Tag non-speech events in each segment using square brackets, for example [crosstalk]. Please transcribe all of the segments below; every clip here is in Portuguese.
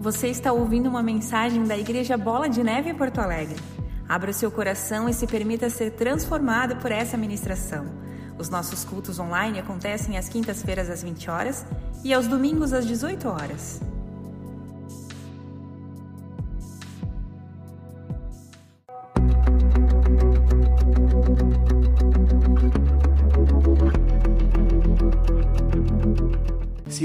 Você está ouvindo uma mensagem da Igreja Bola de Neve em Porto Alegre. Abra o seu coração e se permita ser transformado por essa ministração. Os nossos cultos online acontecem às quintas-feiras às 20 horas e aos domingos às 18 horas.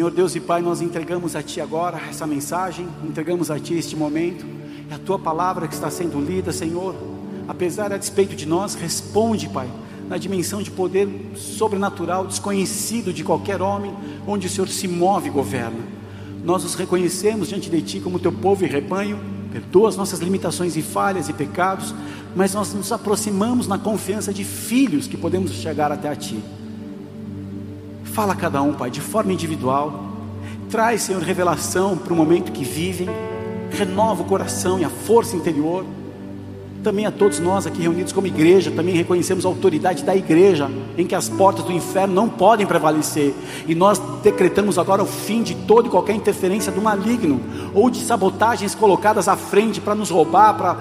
Senhor Deus e Pai, nós entregamos a Ti agora essa mensagem, entregamos a Ti este momento, é a Tua palavra que está sendo lida, Senhor, apesar a despeito de nós, responde, Pai, na dimensão de poder sobrenatural, desconhecido de qualquer homem, onde o Senhor se move e governa. Nós nos reconhecemos diante de Ti como Teu povo e rebanho, perdoa as nossas limitações e falhas e pecados, mas nós nos aproximamos na confiança de filhos que podemos chegar até a Ti. Fala a cada um, Pai, de forma individual. Traz, Senhor, revelação para o momento que vivem. Renova o coração e a força interior. Também a todos nós aqui reunidos como igreja, também reconhecemos a autoridade da igreja, em que as portas do inferno não podem prevalecer. E nós decretamos agora o fim de toda e qualquer interferência do maligno, ou de sabotagens colocadas à frente para nos roubar, para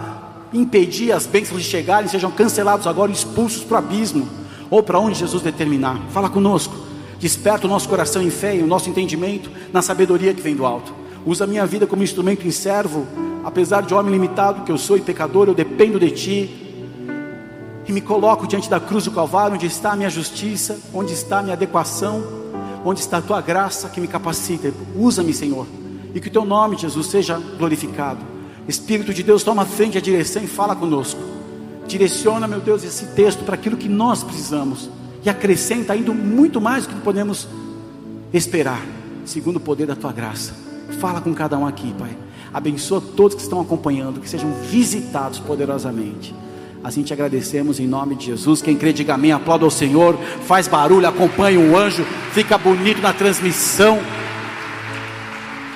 impedir as bênçãos de chegarem, sejam cancelados agora expulsos para o abismo, ou para onde Jesus determinar. Fala conosco. Desperta o nosso coração em fé e o nosso entendimento na sabedoria que vem do alto. Usa a minha vida como instrumento em servo, apesar de homem limitado que eu sou e pecador, eu dependo de ti. E me coloco diante da cruz do Calvário, onde está a minha justiça, onde está a minha adequação, onde está a tua graça que me capacita. Usa-me, Senhor, e que o teu nome, Jesus, seja glorificado. Espírito de Deus, toma frente a direção e fala conosco. Direciona, meu Deus, esse texto para aquilo que nós precisamos e acrescenta ainda muito mais do que podemos esperar, segundo o poder da tua graça. Fala com cada um aqui, Pai. Abençoa todos que estão acompanhando, que sejam visitados poderosamente. Assim te agradecemos em nome de Jesus. Quem crê, diga amém, aplauda ao Senhor, faz barulho, acompanha o anjo, fica bonito na transmissão.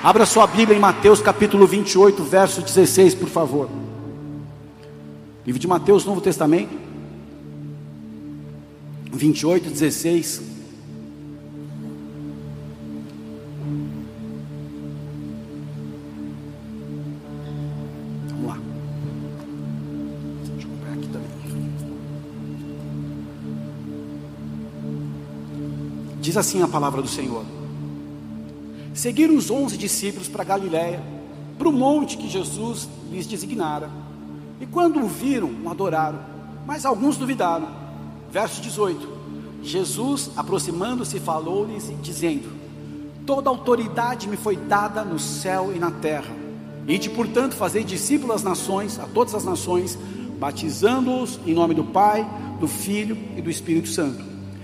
Abra sua Bíblia em Mateus capítulo 28, verso 16, por favor. Livro de Mateus, Novo Testamento. 28, 16. Vamos lá. Deixa eu comprar aqui também. Diz assim a palavra do Senhor. Seguiram os onze discípulos para Galiléia, para o monte que Jesus lhes designara. E quando o viram, o adoraram, mas alguns duvidaram. Verso 18: Jesus, aproximando-se, falou-lhes, dizendo: Toda autoridade me foi dada no céu e na terra. Ide, portanto, fazer discípulos às nações, a todas as nações, batizando-os em nome do Pai, do Filho e do Espírito Santo,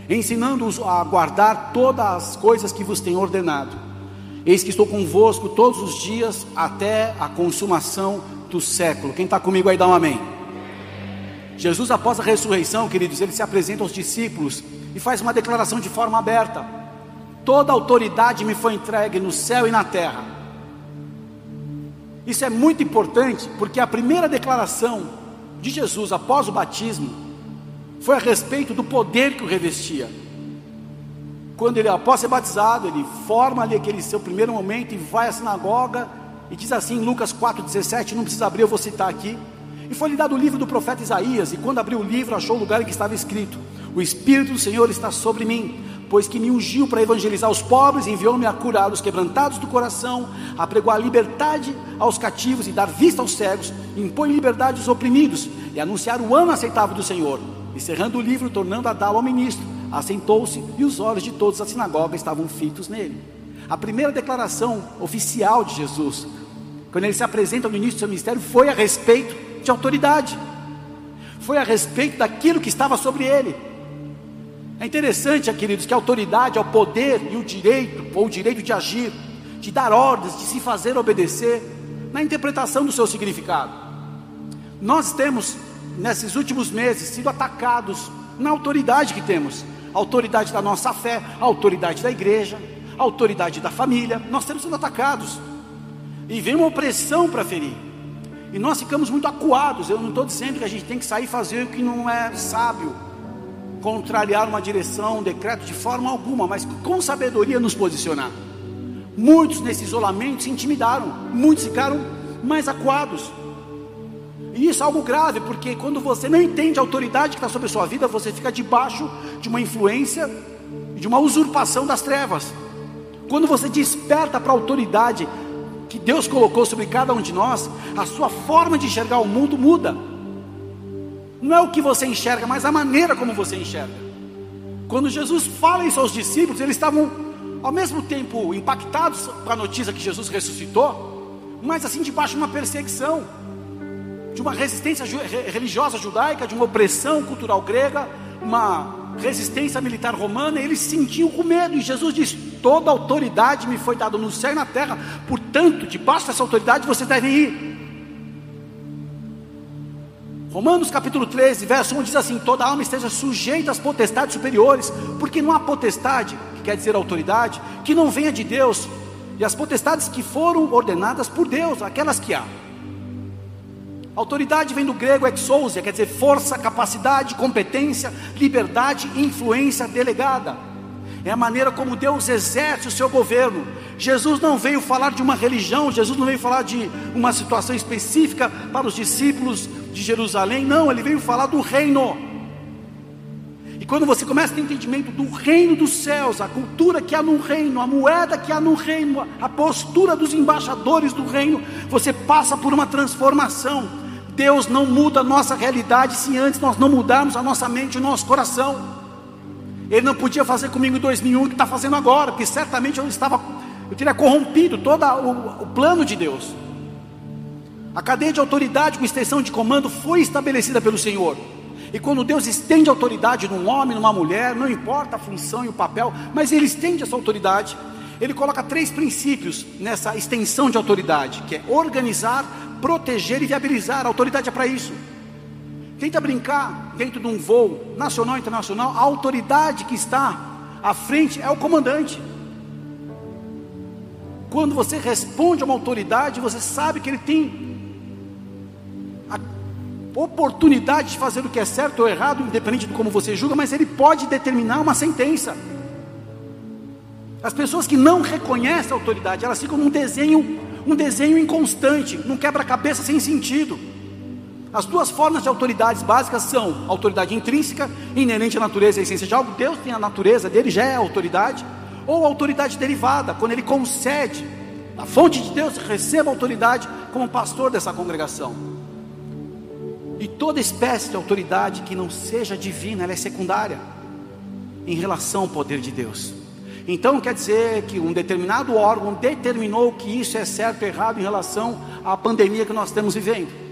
ensinando-os a guardar todas as coisas que vos tenho ordenado. Eis que estou convosco todos os dias até a consumação do século. Quem está comigo aí, dá um amém. Jesus, após a ressurreição, queridos, ele se apresenta aos discípulos e faz uma declaração de forma aberta: Toda autoridade me foi entregue no céu e na terra. Isso é muito importante, porque a primeira declaração de Jesus após o batismo foi a respeito do poder que o revestia. Quando ele, após ser batizado, ele forma ali aquele seu primeiro momento e vai à sinagoga e diz assim, em Lucas 4,17, não precisa abrir, eu vou citar aqui. E foi lhe dado o livro do profeta Isaías, e quando abriu o livro, achou o lugar em que estava escrito: O Espírito do Senhor está sobre mim, pois que me ungiu para evangelizar os pobres, enviou-me a curar os quebrantados do coração, a pregoar liberdade aos cativos e dar vista aos cegos, impõe liberdade aos oprimidos, e anunciar o ano aceitável do Senhor. E cerrando o livro, tornando a dá-lo ao ministro, assentou-se e os olhos de todos da sinagoga estavam fitos nele. A primeira declaração oficial de Jesus, quando ele se apresenta no início do seu ministério, foi a respeito de autoridade, foi a respeito daquilo que estava sobre ele. É interessante, queridos, que a autoridade é o poder e o direito, ou o direito de agir, de dar ordens, de se fazer obedecer, na interpretação do seu significado. Nós temos, nesses últimos meses, sido atacados na autoridade que temos, a autoridade da nossa fé, a autoridade da igreja, a autoridade da família, nós temos sido atacados, e vem uma opressão para ferir. E nós ficamos muito acuados. Eu não estou dizendo que a gente tem que sair fazer o que não é sábio, contrariar uma direção, um decreto de forma alguma, mas com sabedoria nos posicionar. Muitos nesse isolamento se intimidaram, muitos ficaram mais acuados. E isso é algo grave, porque quando você não entende a autoridade que está sobre a sua vida, você fica debaixo de uma influência, de uma usurpação das trevas. Quando você desperta para a autoridade que Deus colocou sobre cada um de nós, a sua forma de enxergar o mundo muda. Não é o que você enxerga, mas a maneira como você enxerga. Quando Jesus fala isso aos discípulos, eles estavam ao mesmo tempo impactados com a notícia que Jesus ressuscitou, mas assim debaixo de uma perseguição, de uma resistência religiosa judaica, de uma opressão cultural grega, uma resistência militar romana, eles se sentiam com medo, e Jesus diz: Toda autoridade me foi dada no céu e na terra, portanto, debaixo dessa autoridade você deve ir. Romanos capítulo 13, verso 1 diz assim: Toda alma esteja sujeita às potestades superiores, porque não há potestade, que quer dizer autoridade, que não venha de Deus, e as potestades que foram ordenadas por Deus, aquelas que há. Autoridade vem do grego exousia, quer dizer força, capacidade, competência, liberdade, influência delegada. É a maneira como Deus exerce o seu governo. Jesus não veio falar de uma religião, Jesus não veio falar de uma situação específica para os discípulos de Jerusalém, não, ele veio falar do reino. E quando você começa a ter entendimento do reino dos céus, a cultura que há no reino, a moeda que há no reino, a postura dos embaixadores do reino, você passa por uma transformação. Deus não muda a nossa realidade se antes nós não mudarmos a nossa mente e o nosso coração. Ele não podia fazer comigo em 2001 o que está fazendo agora, porque certamente eu estava, eu teria corrompido todo o, o plano de Deus. A cadeia de autoridade com extensão de comando foi estabelecida pelo Senhor. E quando Deus estende autoridade num homem, numa mulher, não importa a função e o papel, mas Ele estende essa autoridade, Ele coloca três princípios nessa extensão de autoridade, que é organizar, proteger e viabilizar. A autoridade é para isso. Tenta brincar dentro de um voo nacional internacional, a autoridade que está à frente é o comandante. Quando você responde a uma autoridade, você sabe que ele tem a oportunidade de fazer o que é certo ou errado, independente de como você julga, mas ele pode determinar uma sentença. As pessoas que não reconhecem a autoridade, elas ficam num desenho um desenho inconstante, num quebra-cabeça sem sentido. As duas formas de autoridades básicas são autoridade intrínseca, inerente à natureza e à essência de algo, Deus tem a natureza dele, já é autoridade, ou autoridade derivada, quando ele concede, a fonte de Deus receba autoridade como pastor dessa congregação. E toda espécie de autoridade que não seja divina, ela é secundária em relação ao poder de Deus. Então quer dizer que um determinado órgão determinou que isso é certo ou errado em relação à pandemia que nós estamos vivendo.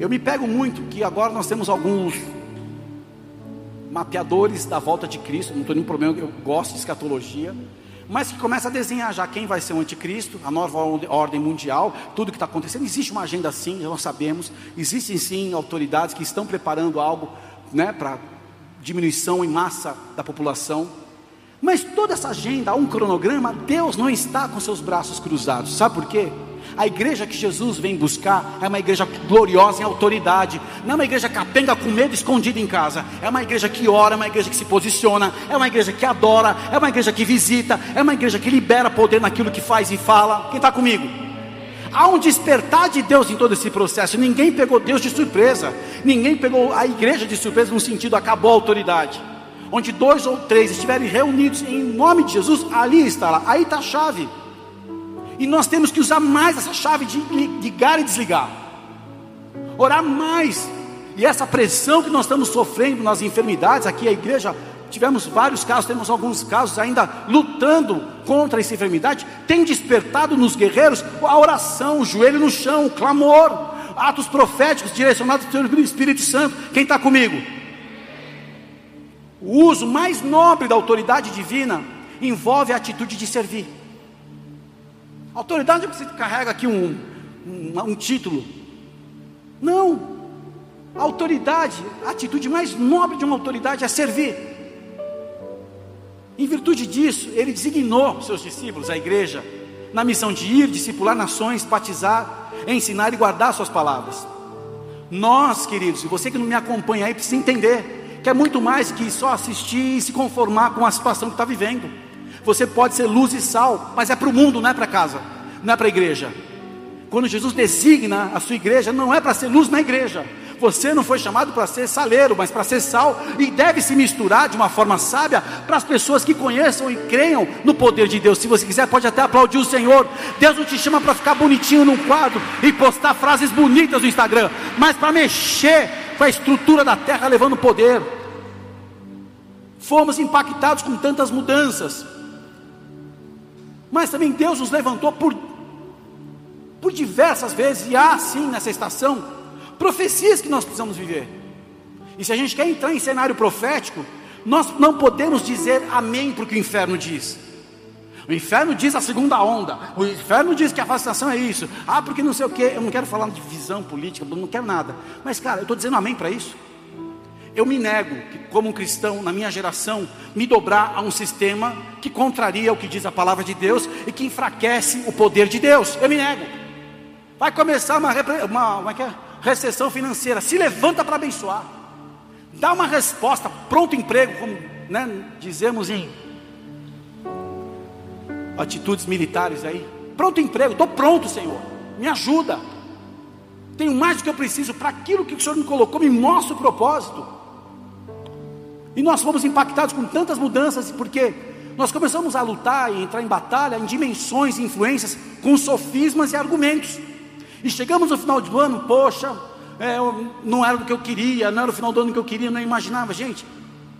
Eu me pego muito que agora nós temos alguns mapeadores da volta de Cristo, não estou nenhum problema, eu gosto de escatologia, mas que começa a desenhar já quem vai ser o anticristo, a nova ordem mundial, tudo que está acontecendo. Existe uma agenda sim, nós sabemos, existem sim autoridades que estão preparando algo né, para diminuição em massa da população. Mas toda essa agenda, um cronograma, Deus não está com seus braços cruzados. Sabe por quê? A igreja que Jesus vem buscar é uma igreja gloriosa em autoridade, não é uma igreja capenga com medo escondido em casa, é uma igreja que ora, é uma igreja que se posiciona, é uma igreja que adora, é uma igreja que visita, é uma igreja que libera poder naquilo que faz e fala. Quem está comigo? Há um despertar de Deus em todo esse processo. Ninguém pegou Deus de surpresa. Ninguém pegou a igreja de surpresa no sentido acabou a autoridade. Onde dois ou três estiverem reunidos em nome de Jesus, ali está Aí está a chave. E nós temos que usar mais essa chave de ligar e desligar. Orar mais. E essa pressão que nós estamos sofrendo nas enfermidades, aqui a igreja tivemos vários casos, temos alguns casos ainda lutando contra essa enfermidade, tem despertado nos guerreiros a oração, o joelho no chão, o clamor, atos proféticos direcionados pelo Espírito Santo. Quem está comigo? O uso mais nobre da autoridade divina envolve a atitude de servir. Autoridade é que você carrega aqui um, um, um título. Não. A autoridade, a atitude mais nobre de uma autoridade é servir. Em virtude disso, ele designou seus discípulos, a igreja, na missão de ir, discipular nações, batizar, ensinar e guardar suas palavras. Nós, queridos, e você que não me acompanha aí, precisa entender que é muito mais que só assistir e se conformar com a situação que está vivendo. Você pode ser luz e sal, mas é para o mundo, não é para casa, não é para a igreja. Quando Jesus designa a sua igreja, não é para ser luz na igreja. Você não foi chamado para ser saleiro, mas para ser sal, e deve se misturar de uma forma sábia para as pessoas que conheçam e creiam no poder de Deus. Se você quiser, pode até aplaudir o Senhor. Deus não te chama para ficar bonitinho num quadro e postar frases bonitas no Instagram, mas para mexer com a estrutura da terra, levando poder. Fomos impactados com tantas mudanças, mas também Deus nos levantou por, por diversas vezes, e há sim nessa estação profecias que nós precisamos viver. E se a gente quer entrar em cenário profético, nós não podemos dizer amém para o que o inferno diz. O inferno diz a segunda onda. O inferno diz que a fascinação é isso. Ah, porque não sei o que. Eu não quero falar de visão política, não quero nada. Mas, cara, eu estou dizendo amém para isso. Eu me nego, como um cristão, na minha geração, me dobrar a um sistema que contraria o que diz a palavra de Deus e que enfraquece o poder de Deus. Eu me nego. Vai começar uma, uma, uma, é, recessão financeira, se levanta para abençoar, dá uma resposta, pronto emprego, como né, dizemos em atitudes militares aí, pronto emprego, estou pronto, Senhor, me ajuda, tenho mais do que eu preciso. Para aquilo que o Senhor me colocou, me mostra o propósito. E nós fomos impactados com tantas mudanças, porque nós começamos a lutar e entrar em batalha em dimensões e influências com sofismas e argumentos. E chegamos no final do ano, poxa, é, não era o que eu queria, não era o final do ano que eu queria, não imaginava, gente.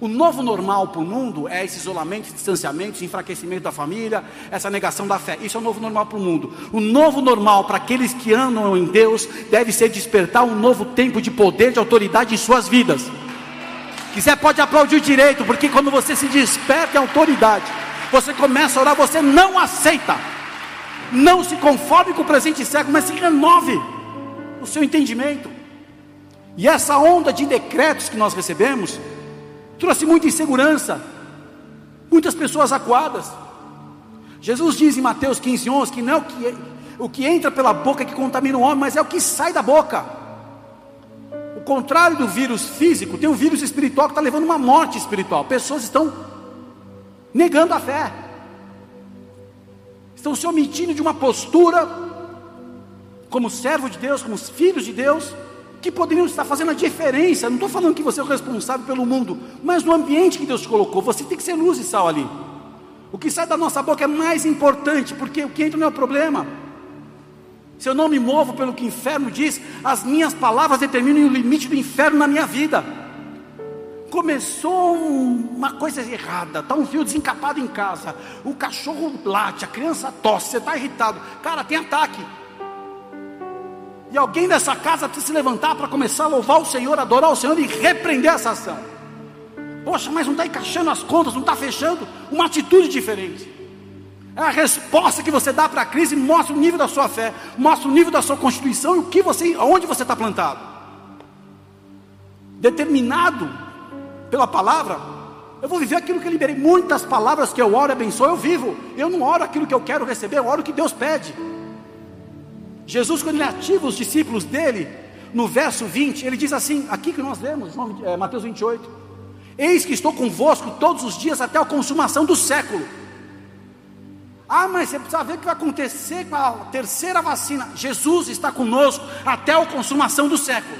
O novo normal para o mundo é esse isolamento, esse distanciamento, esse enfraquecimento da família, essa negação da fé. Isso é o novo normal para o mundo. O novo normal para aqueles que andam em Deus deve ser despertar um novo tempo de poder, de autoridade em suas vidas. Quiser pode aplaudir direito, porque quando você se desperta em autoridade, você começa a orar, você não aceita não se conforme com o presente século, mas se renove o seu entendimento. E essa onda de decretos que nós recebemos trouxe muita insegurança, muitas pessoas acuadas. Jesus diz em Mateus 15, 11 que não é o que, o que entra pela boca que contamina o homem, mas é o que sai da boca. O contrário do vírus físico, tem um vírus espiritual que está levando uma morte espiritual. Pessoas estão negando a fé estão se omitindo de uma postura como servo de Deus, como filhos de Deus, que poderiam estar fazendo a diferença. Não estou falando que você é o responsável pelo mundo, mas no ambiente que Deus colocou, você tem que ser luz e sal ali. O que sai da nossa boca é mais importante, porque o que entra não é o problema. Se eu não me movo pelo que o inferno diz, as minhas palavras determinam o limite do inferno na minha vida começou uma coisa errada, está um fio desencapado em casa, o cachorro late, a criança tosse, você está irritado, cara, tem ataque. E alguém dessa casa precisa se levantar para começar a louvar o Senhor, adorar o Senhor e repreender essa ação. Poxa, mas não está encaixando as contas, não está fechando. Uma atitude diferente. É a resposta que você dá para a crise, mostra o nível da sua fé, mostra o nível da sua constituição e o que você, aonde você está plantado. Determinado pela palavra, eu vou viver aquilo que eu liberei. Muitas palavras que eu oro e abençoo, eu vivo. Eu não oro aquilo que eu quero receber, eu oro o que Deus pede. Jesus, quando ele ativa os discípulos dele, no verso 20, ele diz assim: aqui que nós lemos, é, Mateus 28, Eis que estou convosco todos os dias até a consumação do século. Ah, mas você precisa ver o que vai acontecer com a terceira vacina. Jesus está conosco até a consumação do século.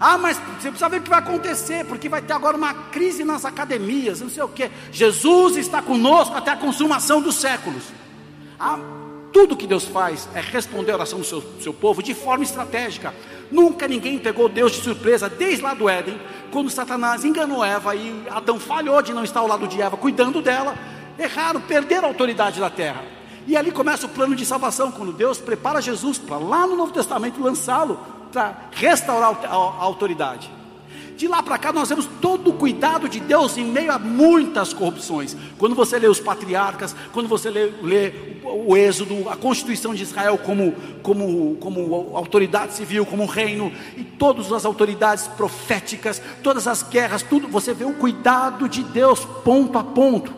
Ah, mas você precisa ver o que vai acontecer, porque vai ter agora uma crise nas academias, não sei o que. Jesus está conosco até a consumação dos séculos. Ah, tudo que Deus faz é responder a oração do seu, do seu povo de forma estratégica. Nunca ninguém pegou Deus de surpresa, desde lá do Éden, quando Satanás enganou Eva e Adão falhou de não estar ao lado de Eva, cuidando dela, erraram, perderam a autoridade da terra. E ali começa o plano de salvação, quando Deus prepara Jesus para lá no Novo Testamento lançá-lo para restaurar a autoridade. De lá para cá nós vemos todo o cuidado de Deus em meio a muitas corrupções. Quando você lê os patriarcas, quando você lê, lê o Êxodo, a Constituição de Israel como, como, como autoridade civil, como reino, e todas as autoridades proféticas, todas as guerras, tudo, você vê o cuidado de Deus ponto a ponto.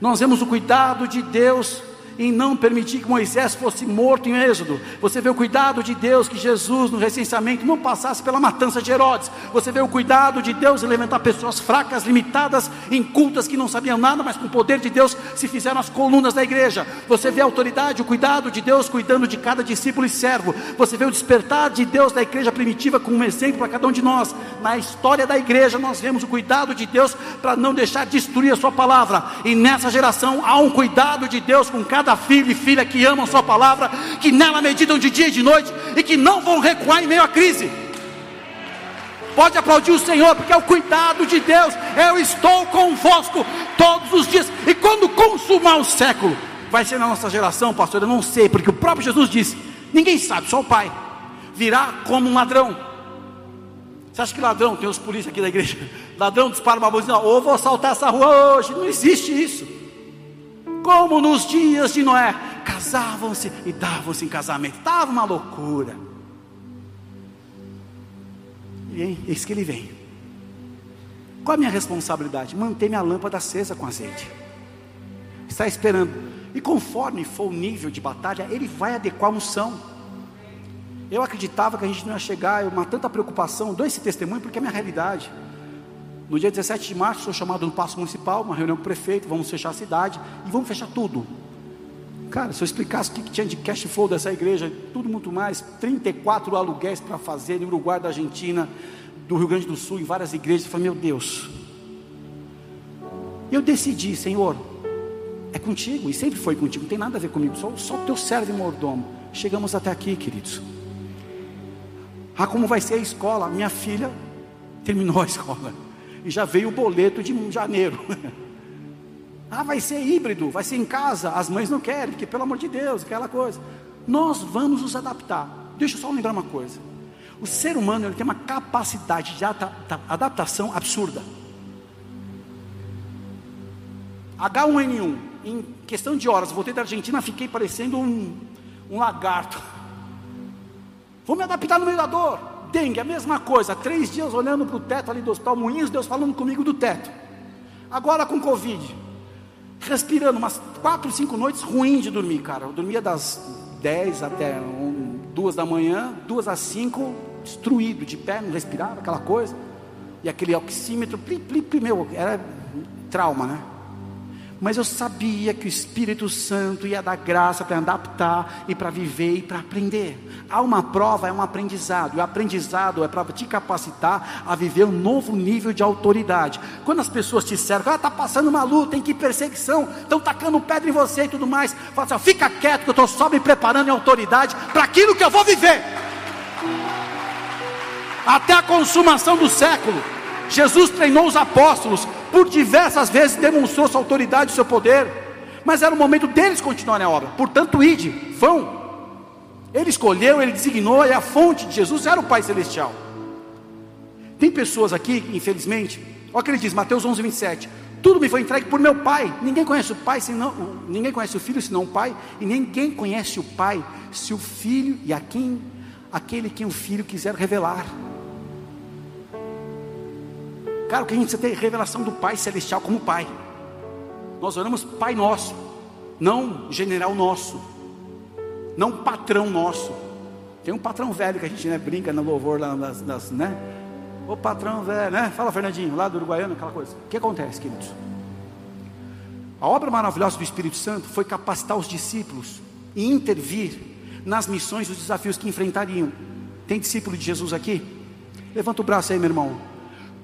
Nós vemos o cuidado de Deus em não permitir que Moisés fosse morto em Êxodo. Você vê o cuidado de Deus que Jesus no recenseamento não passasse pela matança de Herodes. Você vê o cuidado de Deus em levantar pessoas fracas, limitadas, incultas que não sabiam nada, mas com o poder de Deus se fizeram as colunas da igreja. Você vê a autoridade, o cuidado de Deus cuidando de cada discípulo e servo. Você vê o despertar de Deus da igreja primitiva como um exemplo para cada um de nós. Na história da igreja nós vemos o cuidado de Deus para não deixar destruir a sua palavra. E nessa geração há um cuidado de Deus com cada filho e filha que amam Sua palavra, que nela meditam de dia e de noite e que não vão recuar em meio à crise. Pode aplaudir o Senhor, porque é o cuidado de Deus. Eu estou convosco todos os dias, e quando consumar o século, vai ser na nossa geração, pastor. Eu não sei, porque o próprio Jesus disse: ninguém sabe, só o Pai. Virá como um ladrão. Você acha que ladrão, tem os polícias aqui da igreja, [laughs] ladrão dispara uma buzina, ou vou assaltar essa rua hoje. Não existe isso como nos dias de Noé, casavam-se e davam-se em casamento, estava uma loucura. E eis que ele vem. Qual a minha responsabilidade? Manter minha lâmpada acesa com azeite. Está esperando. E conforme for o nível de batalha, ele vai adequar a unção. Eu acreditava que a gente não ia chegar, uma tanta preocupação, dou esse testemunho porque é minha realidade. No dia 17 de março, sou chamado no Paço Municipal, uma reunião com o prefeito, vamos fechar a cidade e vamos fechar tudo. Cara, se eu explicasse o que, tinha de cash flow dessa igreja, tudo muito mais, 34 aluguéis para fazer no Uruguai, da Argentina, do Rio Grande do Sul, em várias igrejas, eu falei, meu Deus. Eu decidi, Senhor, é contigo, e sempre foi contigo, não tem nada a ver comigo, só o teu servo e mordomo. Chegamos até aqui, queridos. Ah, como vai ser a escola? Minha filha terminou a [laughs] escola e já veio o boleto de janeiro. [laughs] ah, vai ser híbrido, vai ser em casa. As mães não querem, porque pelo amor de Deus, aquela coisa. Nós vamos nos adaptar. Deixa eu só lembrar uma coisa. O ser humano ele tem uma capacidade de adaptação absurda. H1N1, em questão de horas, voltei da Argentina, fiquei parecendo um, um lagarto. Vou me adaptar no meio da dor dengue, a mesma coisa. Três dias olhando para o teto ali do hospital Moinhos, Deus falando comigo do teto. Agora com Covid, respirando umas quatro, cinco noites ruim de dormir, cara. Eu dormia das dez até um, duas da manhã, duas às cinco, destruído, de pé, não respirava, aquela coisa. E aquele oxímetro, pli, pli, pli, meu, era trauma, né? Mas eu sabia que o Espírito Santo ia dar graça para adaptar e para viver e para aprender. Há uma prova, é um aprendizado, e o aprendizado é para te capacitar a viver um novo nível de autoridade. Quando as pessoas te cercam, ah, está passando uma luta, tem que perseguição, estão tacando pedra em você e tudo mais, fala assim, fica quieto que eu estou só me preparando em autoridade para aquilo que eu vou viver. Até a consumação do século, Jesus treinou os apóstolos por diversas vezes demonstrou sua autoridade e seu poder, mas era o momento deles continuarem a obra. Portanto, ide, vão. Ele escolheu, ele designou, e a fonte de Jesus era o Pai Celestial. Tem pessoas aqui, infelizmente, olha o que ele diz, Mateus 11, 27. Tudo me foi entregue por meu Pai. Ninguém conhece o Pai senão, ninguém conhece o Filho senão o Pai, e ninguém conhece o Pai se o Filho e a quem aquele quem o Filho quiser revelar. Cara, o que a gente precisa ter revelação do Pai Celestial como Pai. Nós oramos Pai Nosso, não General Nosso, não Patrão Nosso. Tem um patrão velho que a gente né, brinca no louvor lá nas, nas, né? O patrão velho, né? Fala Fernandinho, lá do Uruguaiano, aquela coisa. O que acontece, queridos? A obra maravilhosa do Espírito Santo foi capacitar os discípulos e intervir nas missões e os desafios que enfrentariam. Tem discípulo de Jesus aqui? Levanta o braço aí, meu irmão.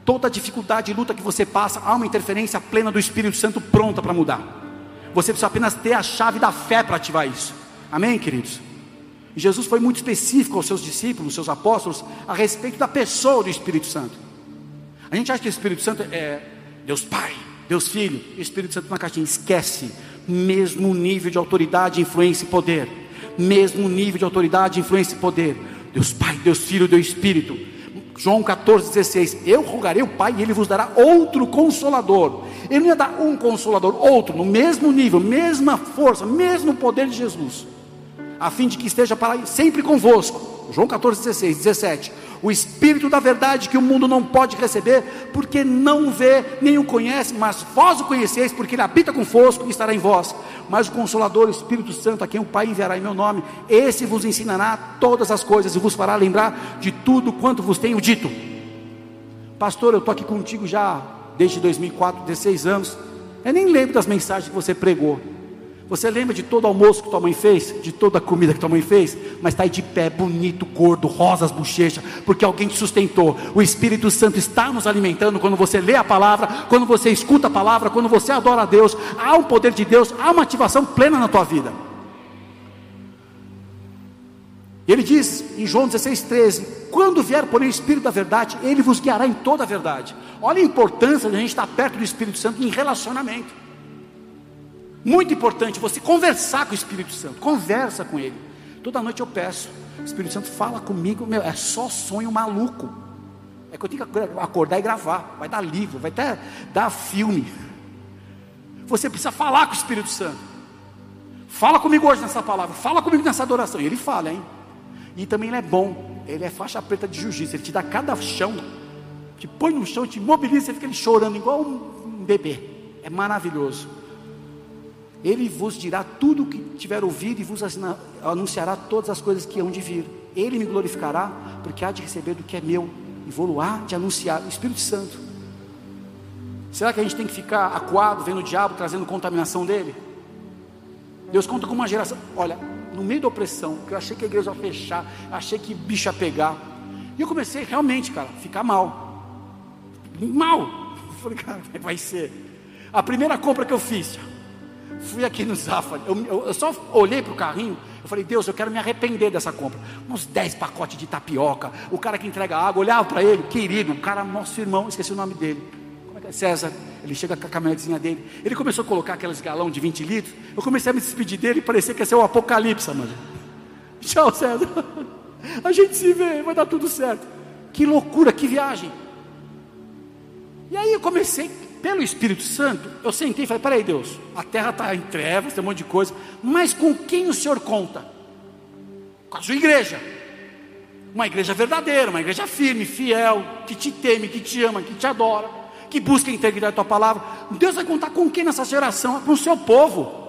Toda dificuldade e luta que você passa, há uma interferência plena do Espírito Santo pronta para mudar. Você precisa apenas ter a chave da fé para ativar isso. Amém, queridos? Jesus foi muito específico aos seus discípulos, seus apóstolos, a respeito da pessoa do Espírito Santo. A gente acha que o Espírito Santo é Deus Pai, Deus Filho, e o Espírito Santo na caixinha. Esquece. Mesmo nível de autoridade, influência e poder. Mesmo nível de autoridade, influência e poder. Deus Pai, Deus Filho, Deus Espírito. João 14, 16: Eu rogarei o Pai e ele vos dará outro consolador. Ele não ia dar um consolador, outro, no mesmo nível, mesma força, mesmo poder de Jesus, a fim de que esteja para sempre convosco. João 14, 16, 17. O Espírito da verdade que o mundo não pode receber, porque não vê nem o conhece, mas vós o conheceis, porque ele habita convosco e estará em vós. mas o Consolador, o Espírito Santo, a quem o Pai enviará em meu nome, esse vos ensinará todas as coisas e vos fará lembrar de tudo quanto vos tenho dito. Pastor, eu estou aqui contigo já desde 2004, 16 anos. Eu nem lembro das mensagens que você pregou. Você lembra de todo o almoço que tua mãe fez? De toda a comida que tua mãe fez? Mas está aí de pé, bonito, gordo, rosa as bochechas, porque alguém te sustentou. O Espírito Santo está nos alimentando quando você lê a palavra, quando você escuta a palavra, quando você adora a Deus. Há um poder de Deus, há uma ativação plena na tua vida. E ele diz em João 16,13: Quando vier, porém, o Espírito da verdade, ele vos guiará em toda a verdade. Olha a importância de a gente estar perto do Espírito Santo em relacionamento. Muito importante você conversar com o Espírito Santo. Conversa com ele. Toda noite eu peço. Espírito Santo fala comigo. Meu, é só sonho maluco. É que eu tenho que acordar e gravar. Vai dar livro, vai até dar filme. Você precisa falar com o Espírito Santo. Fala comigo hoje nessa palavra. Fala comigo nessa adoração. E ele fala, hein? E também ele é bom. Ele é faixa preta de jiu-jitsu. Ele te dá cada chão. Te põe no chão, te mobiliza. e fica ele chorando igual um bebê. É maravilhoso. Ele vos dirá tudo o que tiver ouvido e vos anunciará todas as coisas que hão de vir. Ele me glorificará, porque há de receber do que é meu, e vou há de anunciar. O Espírito Santo. Será que a gente tem que ficar acuado vendo o diabo trazendo contaminação dele? Deus conta com uma geração. Olha, no meio da opressão, que eu achei que a igreja ia fechar, achei que bicho ia pegar. E eu comecei realmente, cara, ficar mal. Mal. [laughs] Eu falei, cara, é vai ser? A primeira compra que eu fiz, Fui aqui no Zafari, eu, eu, eu só olhei para o carrinho, eu falei, Deus, eu quero me arrepender dessa compra. Uns 10 pacotes de tapioca, o cara que entrega água, olhava para ele, querido, o cara, nosso irmão, esqueci o nome dele. Como é que é? César, ele chega com a caminhonetezinha dele. Ele começou a colocar aqueles galão de 20 litros. Eu comecei a me despedir dele e parecia que ia ser o apocalipse, mano. [laughs] Tchau, César. [laughs] A gente se vê, vai dar tudo certo. Que loucura, que viagem. E aí eu comecei pelo Espírito Santo, eu sentei e falei: peraí, Deus, a terra está em trevas, tem um monte de coisa, mas com quem o Senhor conta? Com a sua igreja. Uma igreja verdadeira, uma igreja firme, fiel, que te teme, que te ama, que te adora, que busca a integridade da tua palavra. Deus vai contar com quem nessa geração? Com o seu povo.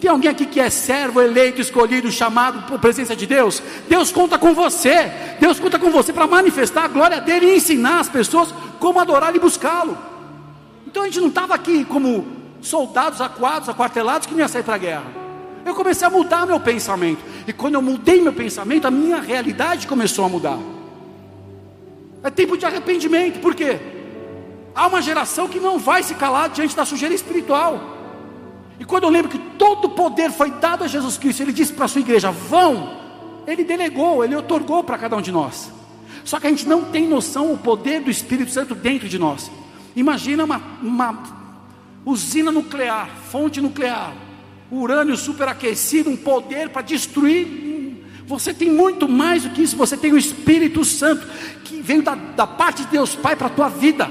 Tem alguém aqui que é servo, eleito, escolhido, chamado por presença de Deus? Deus conta com você. Deus conta com você para manifestar a glória dele e ensinar as pessoas como adorar e buscá-lo. Então a gente não estava aqui como soldados acuados, aquartelados que não ia sair para a guerra. Eu comecei a mudar meu pensamento. E quando eu mudei meu pensamento, a minha realidade começou a mudar. É tempo de arrependimento, por quê? Há uma geração que não vai se calar diante da sujeira espiritual. E quando eu lembro que todo o poder foi dado a Jesus Cristo, ele disse para a sua igreja: vão, ele delegou, ele otorgou para cada um de nós. Só que a gente não tem noção o poder do Espírito Santo dentro de nós. Imagina uma, uma usina nuclear, fonte nuclear, urânio superaquecido, um poder para destruir. Você tem muito mais do que isso, você tem o Espírito Santo, que veio da, da parte de Deus Pai para a tua vida.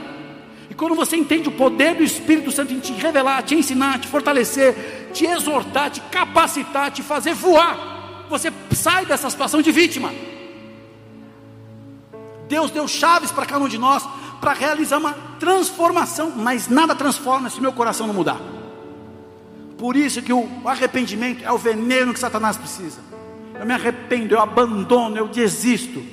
E quando você entende o poder do Espírito Santo em te revelar, te ensinar, te fortalecer, te exortar, te capacitar, te fazer voar, você sai dessa situação de vítima. Deus deu chaves para cada um de nós para realizar uma transformação, mas nada transforma se meu coração não mudar. Por isso que o arrependimento é o veneno que Satanás precisa. Eu me arrependo, eu abandono, eu desisto.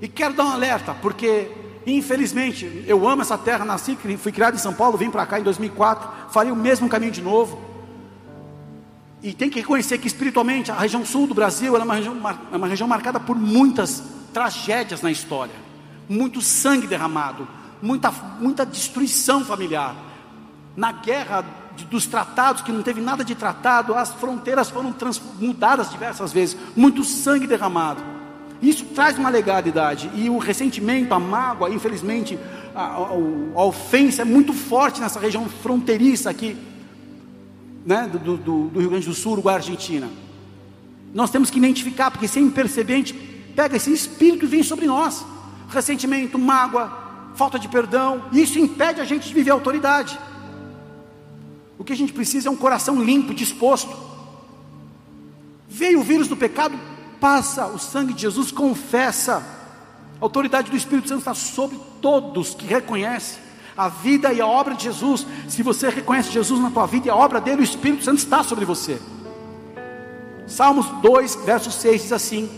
E quero dar um alerta, porque infelizmente eu amo essa terra, nasci, fui criado em São Paulo, vim para cá em 2004, farei o mesmo caminho de novo. E tem que reconhecer que espiritualmente a região sul do Brasil é uma região, é uma região marcada por muitas tragédias na história muito sangue derramado, muita, muita destruição familiar. Na guerra de, dos tratados, que não teve nada de tratado, as fronteiras foram mudadas diversas vezes, muito sangue derramado. Isso traz uma legalidade, e o ressentimento, a mágoa, infelizmente, a, a, a ofensa é muito forte nessa região fronteiriça aqui, né, do, do, do Rio Grande do Sul, Uruguai, Argentina. Nós temos que identificar, porque sem perceber, a gente pega esse espírito e vem sobre nós ressentimento, mágoa, falta de perdão, e isso impede a gente de viver a autoridade. O que a gente precisa é um coração limpo, disposto. Veio o vírus do pecado, passa o sangue de Jesus, confessa. A autoridade do Espírito Santo está sobre todos que reconhecem. A vida e a obra de Jesus, se você reconhece Jesus na tua vida e a obra dele, o Espírito Santo está sobre você. Salmos 2, verso 6 diz assim: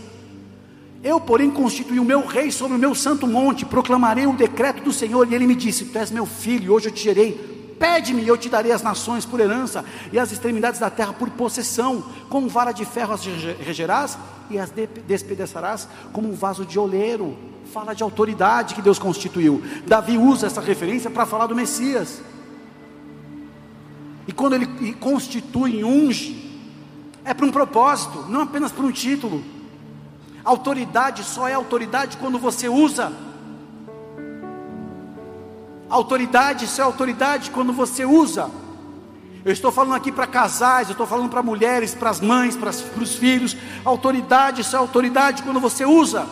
Eu, porém, constituí o meu rei sobre o meu santo monte, proclamarei o decreto do Senhor, e ele me disse: Tu és meu filho, hoje eu te gerei. Pede-me e eu te darei as nações por herança e as extremidades da terra por possessão. Com vara de ferro as regerás e as despedaçarás como um vaso de oleiro. Fala de autoridade que Deus constituiu. Davi usa essa referência para falar do Messias. E quando ele constitui e unge, é para um propósito, não apenas para um título. Autoridade só é autoridade quando você usa Autoridade, isso é autoridade quando você usa. Eu estou falando aqui para casais, eu estou falando para mulheres, para as mães, para, os filhos. Autoridade, isso é autoridade quando você usa.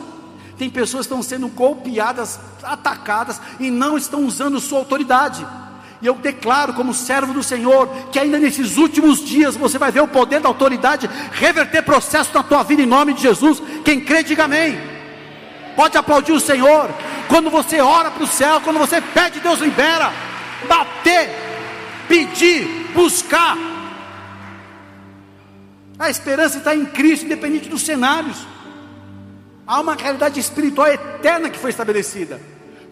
Tem pessoas que estão sendo golpeadas, atacadas e não estão usando sua autoridade. E eu declaro, como servo do Senhor, que ainda nesses últimos dias você vai ver o poder da autoridade reverter processo na tua vida em nome de Jesus. Quem crê, diga amém. Pode aplaudir o Senhor. Quando você ora para o céu, quando você pede, Deus libera. Bater, pedir, buscar. A esperança está em Cristo, independente dos cenários. Há uma realidade espiritual eterna que foi estabelecida.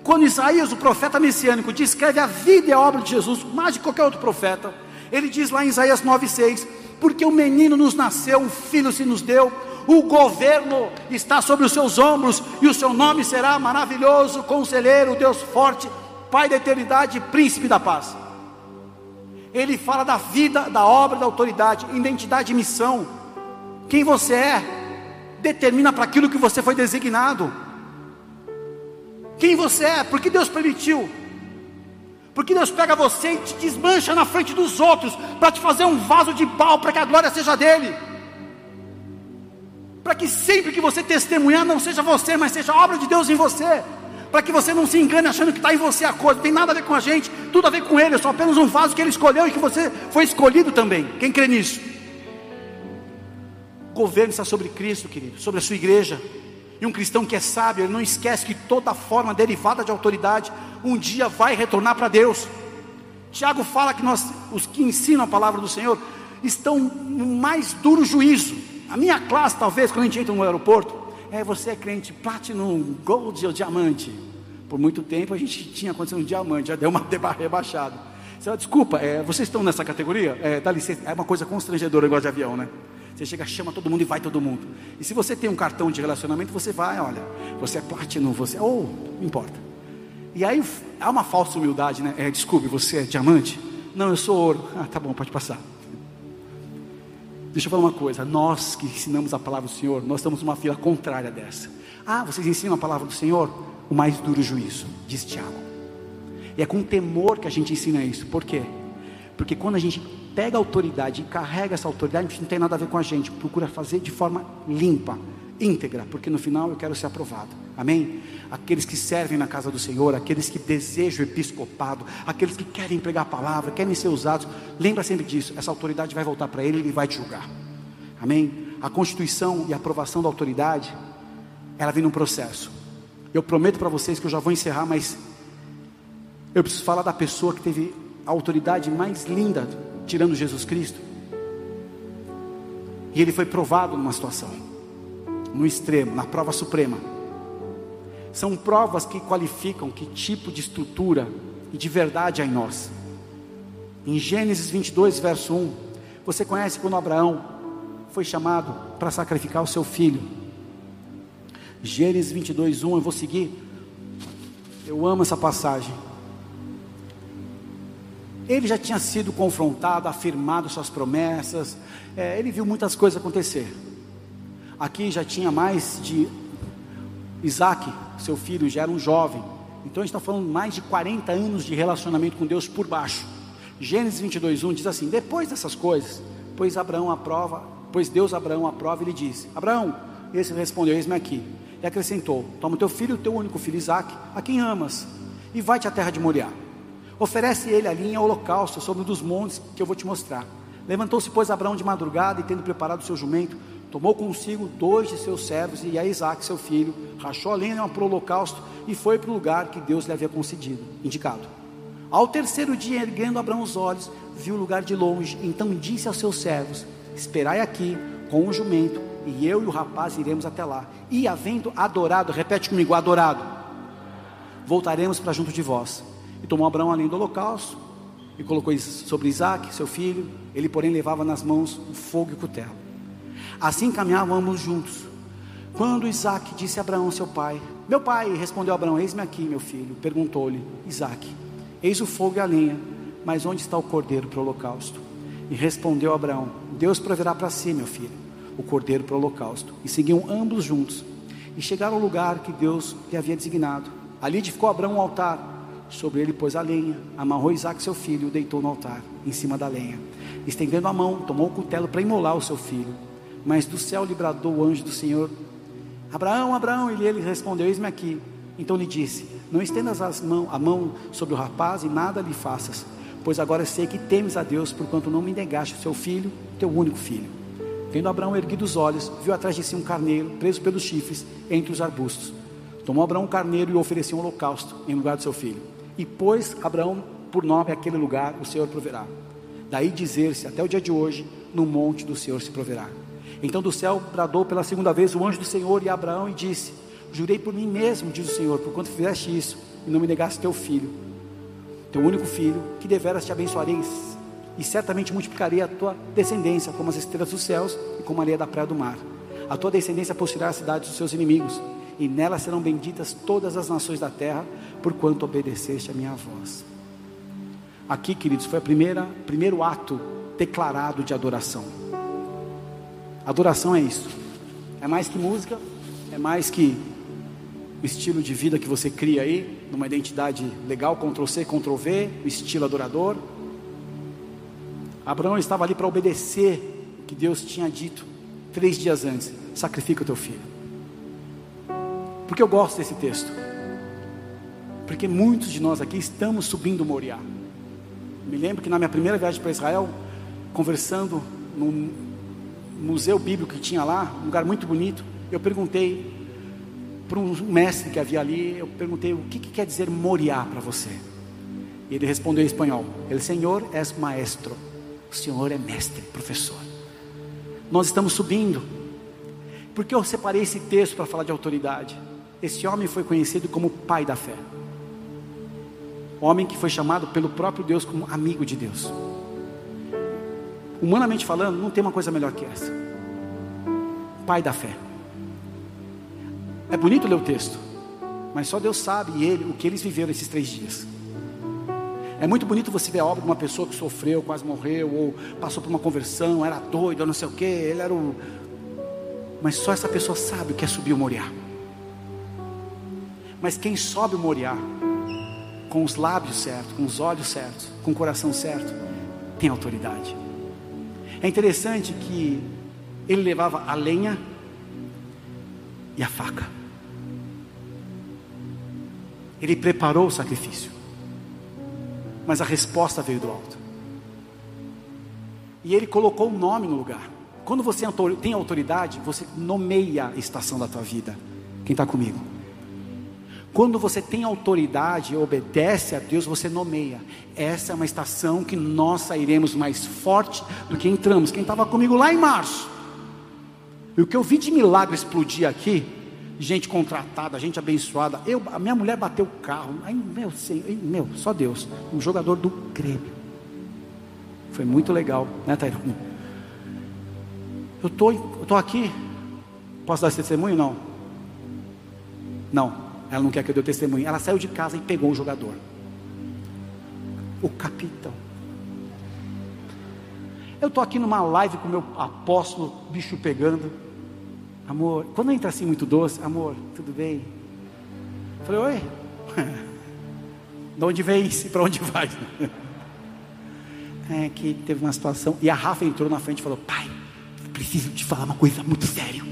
Quando Isaías, o profeta messiânico, descreve a vida e a obra de Jesus, mais de qualquer outro profeta, ele diz lá em Isaías 9,6: Porque o menino nos nasceu, um filho se nos deu o governo está sobre os seus ombros, e o seu nome será maravilhoso, conselheiro, Deus forte, Pai da eternidade, príncipe da paz. Ele fala da vida, da obra, da autoridade, identidade e missão. Quem você é, determina para aquilo que você foi designado. Quem você é, porque Deus permitiu. Porque Deus pega você e te desmancha na frente dos outros, para te fazer um vaso de pau, para que a glória seja dele para que sempre que você testemunhar, não seja você, mas seja a obra de Deus em você, para que você não se engane achando que está em você a coisa, não tem nada a ver com a gente, tudo a ver com Ele, é só apenas um vaso que Ele escolheu e que você foi escolhido também. Quem crê nisso? O governo está sobre Cristo, querido, sobre a sua igreja. E um cristão que é sábio, ele não esquece que toda forma derivada de autoridade um dia vai retornar para Deus. Tiago fala que nós, os que ensinam a palavra do Senhor, estão no mais duro juízo. A minha classe, talvez, quando a gente entra no aeroporto, é você é crente Platinum, Gold ou Diamante. Por muito tempo a gente tinha condição de diamante, já deu uma [laughs] rebaixada. Você desculpa, é, vocês estão nessa categoria? É, dá licença, é uma coisa constrangedora igual de avião, né? Você chega, chama todo mundo e vai todo mundo. E se você tem um cartão de relacionamento, você vai, olha, você é Platinum, você é, ou, oh, não importa. E aí há uma falsa humildade, né? É, desculpe, você é diamante? Não, eu sou ouro. Ah, tá bom, pode passar. Deixa eu falar uma coisa, nós que ensinamos a palavra do Senhor, nós estamos numa fila contrária dessa. Ah, vocês ensinam a palavra do Senhor? O mais duro juízo, diz Tiago. E é com temor que a gente ensina isso. Por quê? Porque quando a gente pega a autoridade e carrega essa autoridade, não tem nada a ver com a gente, procura fazer de forma limpa, íntegra, porque no final eu quero ser aprovado. Amém? Aqueles que servem na casa do Senhor, aqueles que desejam o episcopado, aqueles que querem pregar a palavra, querem ser usados, lembra sempre disso. Essa autoridade vai voltar para ele e ele vai te julgar. Amém? A constituição e a aprovação da autoridade, ela vem num processo. Eu prometo para vocês que eu já vou encerrar, mas eu preciso falar da pessoa que teve a autoridade mais linda, tirando Jesus Cristo. E ele foi provado numa situação no extremo, na prova suprema. São provas que qualificam que tipo de estrutura e de verdade há em nós. Em Gênesis 22, verso 1, você conhece quando Abraão foi chamado para sacrificar o seu filho. Gênesis 22, 1, eu vou seguir. Eu amo essa passagem. Ele já tinha sido confrontado, afirmado suas promessas, é, ele viu muitas coisas acontecer. Aqui já tinha mais de Isaac, seu filho, já era um jovem. Então a gente está falando mais de 40 anos de relacionamento com Deus por baixo. Gênesis 22, 1 diz assim: Depois dessas coisas, pois Abraão aprova, pois Deus Abraão aprova e lhe disse: Abraão, esse respondeu: Eis-me aqui. E acrescentou: Toma teu filho, teu único filho Isaac, a quem amas, e vai-te à terra de Moriá. Oferece ele ali em holocausto sobre um dos montes que eu vou te mostrar. Levantou-se, pois, Abraão de madrugada e, tendo preparado o seu jumento, tomou consigo dois de seus servos e a Isaac, seu filho, rachou a lenha para o holocausto e foi para o lugar que Deus lhe havia concedido, indicado. Ao terceiro dia, erguendo Abraão os olhos, viu o lugar de longe. Então disse aos seus servos: Esperai aqui com o jumento, e eu e o rapaz iremos até lá. E havendo adorado, repete comigo: adorado, voltaremos para junto de vós. E tomou Abraão além do holocausto, e colocou sobre Isaac, seu filho. Ele, porém, levava nas mãos o fogo e o cutelo. Assim caminhavam ambos juntos. Quando Isaac disse a Abraão, seu pai: Meu pai, respondeu Abraão: Eis-me aqui, meu filho. Perguntou-lhe Isaac: Eis o fogo e a lenha, mas onde está o cordeiro para o holocausto? E respondeu Abraão: Deus proverá para si, meu filho, o cordeiro para o holocausto. E seguiam ambos juntos. E chegaram ao lugar que Deus lhe havia designado. Ali edificou Abraão um altar. Sobre ele pôs a lenha, amarrou Isaac seu filho e o deitou no altar, em cima da lenha. Estendendo a mão, tomou o cutelo para imolar o seu filho. Mas do céu lhe bradou o anjo do Senhor: Abraão, Abraão, e ele respondeu: Eis-me aqui. Então lhe disse: Não estendas mão, a mão sobre o rapaz e nada lhe faças, pois agora sei que temes a Deus, porquanto não me negaste o seu filho, teu único filho. Tendo Abraão erguido os olhos, viu atrás de si um carneiro, preso pelos chifres, entre os arbustos. Tomou Abraão um carneiro e o ofereceu um holocausto, em lugar do seu filho. E pôs Abraão por nome aquele lugar, o Senhor proverá. Daí dizer-se, até o dia de hoje, no monte do Senhor se proverá. Então do céu bradou pela segunda vez o anjo do Senhor e Abraão e disse: Jurei por mim mesmo, diz o Senhor, por quanto fizeste isso e não me negaste teu filho, teu único filho, que deveras te abençoarei e certamente multiplicarei a tua descendência como as estrelas dos céus e como a areia da praia do mar. A tua descendência possuirá a cidade dos seus inimigos e nela serão benditas todas as nações da terra, porquanto obedeceste a minha voz. Aqui, queridos, foi o primeiro ato declarado de adoração. Adoração é isso. É mais que música, é mais que o estilo de vida que você cria aí, numa identidade legal, Ctrl C, Ctrl V, o estilo adorador. Abraão estava ali para obedecer o que Deus tinha dito três dias antes: sacrifica o teu filho. Porque eu gosto desse texto. Porque muitos de nós aqui estamos subindo Moriá. Me lembro que na minha primeira viagem para Israel, conversando num museu bíblico que tinha lá, um lugar muito bonito, eu perguntei para um mestre que havia ali, eu perguntei o que, que quer dizer Moriá para você. E ele respondeu em espanhol: El Senhor es maestro. O Senhor é mestre, professor. Nós estamos subindo. Porque eu separei esse texto para falar de autoridade. Esse homem foi conhecido como pai da fé. Homem que foi chamado pelo próprio Deus como amigo de Deus. Humanamente falando, não tem uma coisa melhor que essa. Pai da fé. É bonito ler o texto, mas só Deus sabe e Ele o que eles viveram esses três dias. É muito bonito você ver a obra de uma pessoa que sofreu, quase morreu, ou passou por uma conversão, era doido, ou não sei o que, ele era o. Mas só essa pessoa sabe o que é subir o Moriá. Mas quem sobe o Moriá, com os lábios certos, com os olhos certos, com o coração certo, tem autoridade. É interessante que ele levava a lenha e a faca. Ele preparou o sacrifício, mas a resposta veio do alto. E ele colocou o nome no lugar. Quando você tem autoridade, você nomeia a estação da tua vida. Quem está comigo? Quando você tem autoridade e obedece a Deus, você nomeia. Essa é uma estação que nós sairemos mais forte do que entramos. Quem estava comigo lá em março? E o que eu vi de milagre explodir aqui, gente contratada, gente abençoada. Eu, a minha mulher bateu o carro. Ai, meu, senhor, meu, só Deus. Um jogador do Grêmio. Foi muito legal, né, Tairão? Eu tô, eu tô aqui. Posso dar esse testemunho? Não. Não. Ela não quer que eu dê testemunho. Ela saiu de casa e pegou o jogador. O capitão. Eu estou aqui numa live com meu apóstolo, bicho pegando. Amor, quando entra assim muito doce, amor, tudo bem? falei, oi. [laughs] De onde vem e para onde vai? [laughs] É que teve uma situação. E a Rafa entrou na frente e falou: Pai, preciso te falar uma coisa muito séria.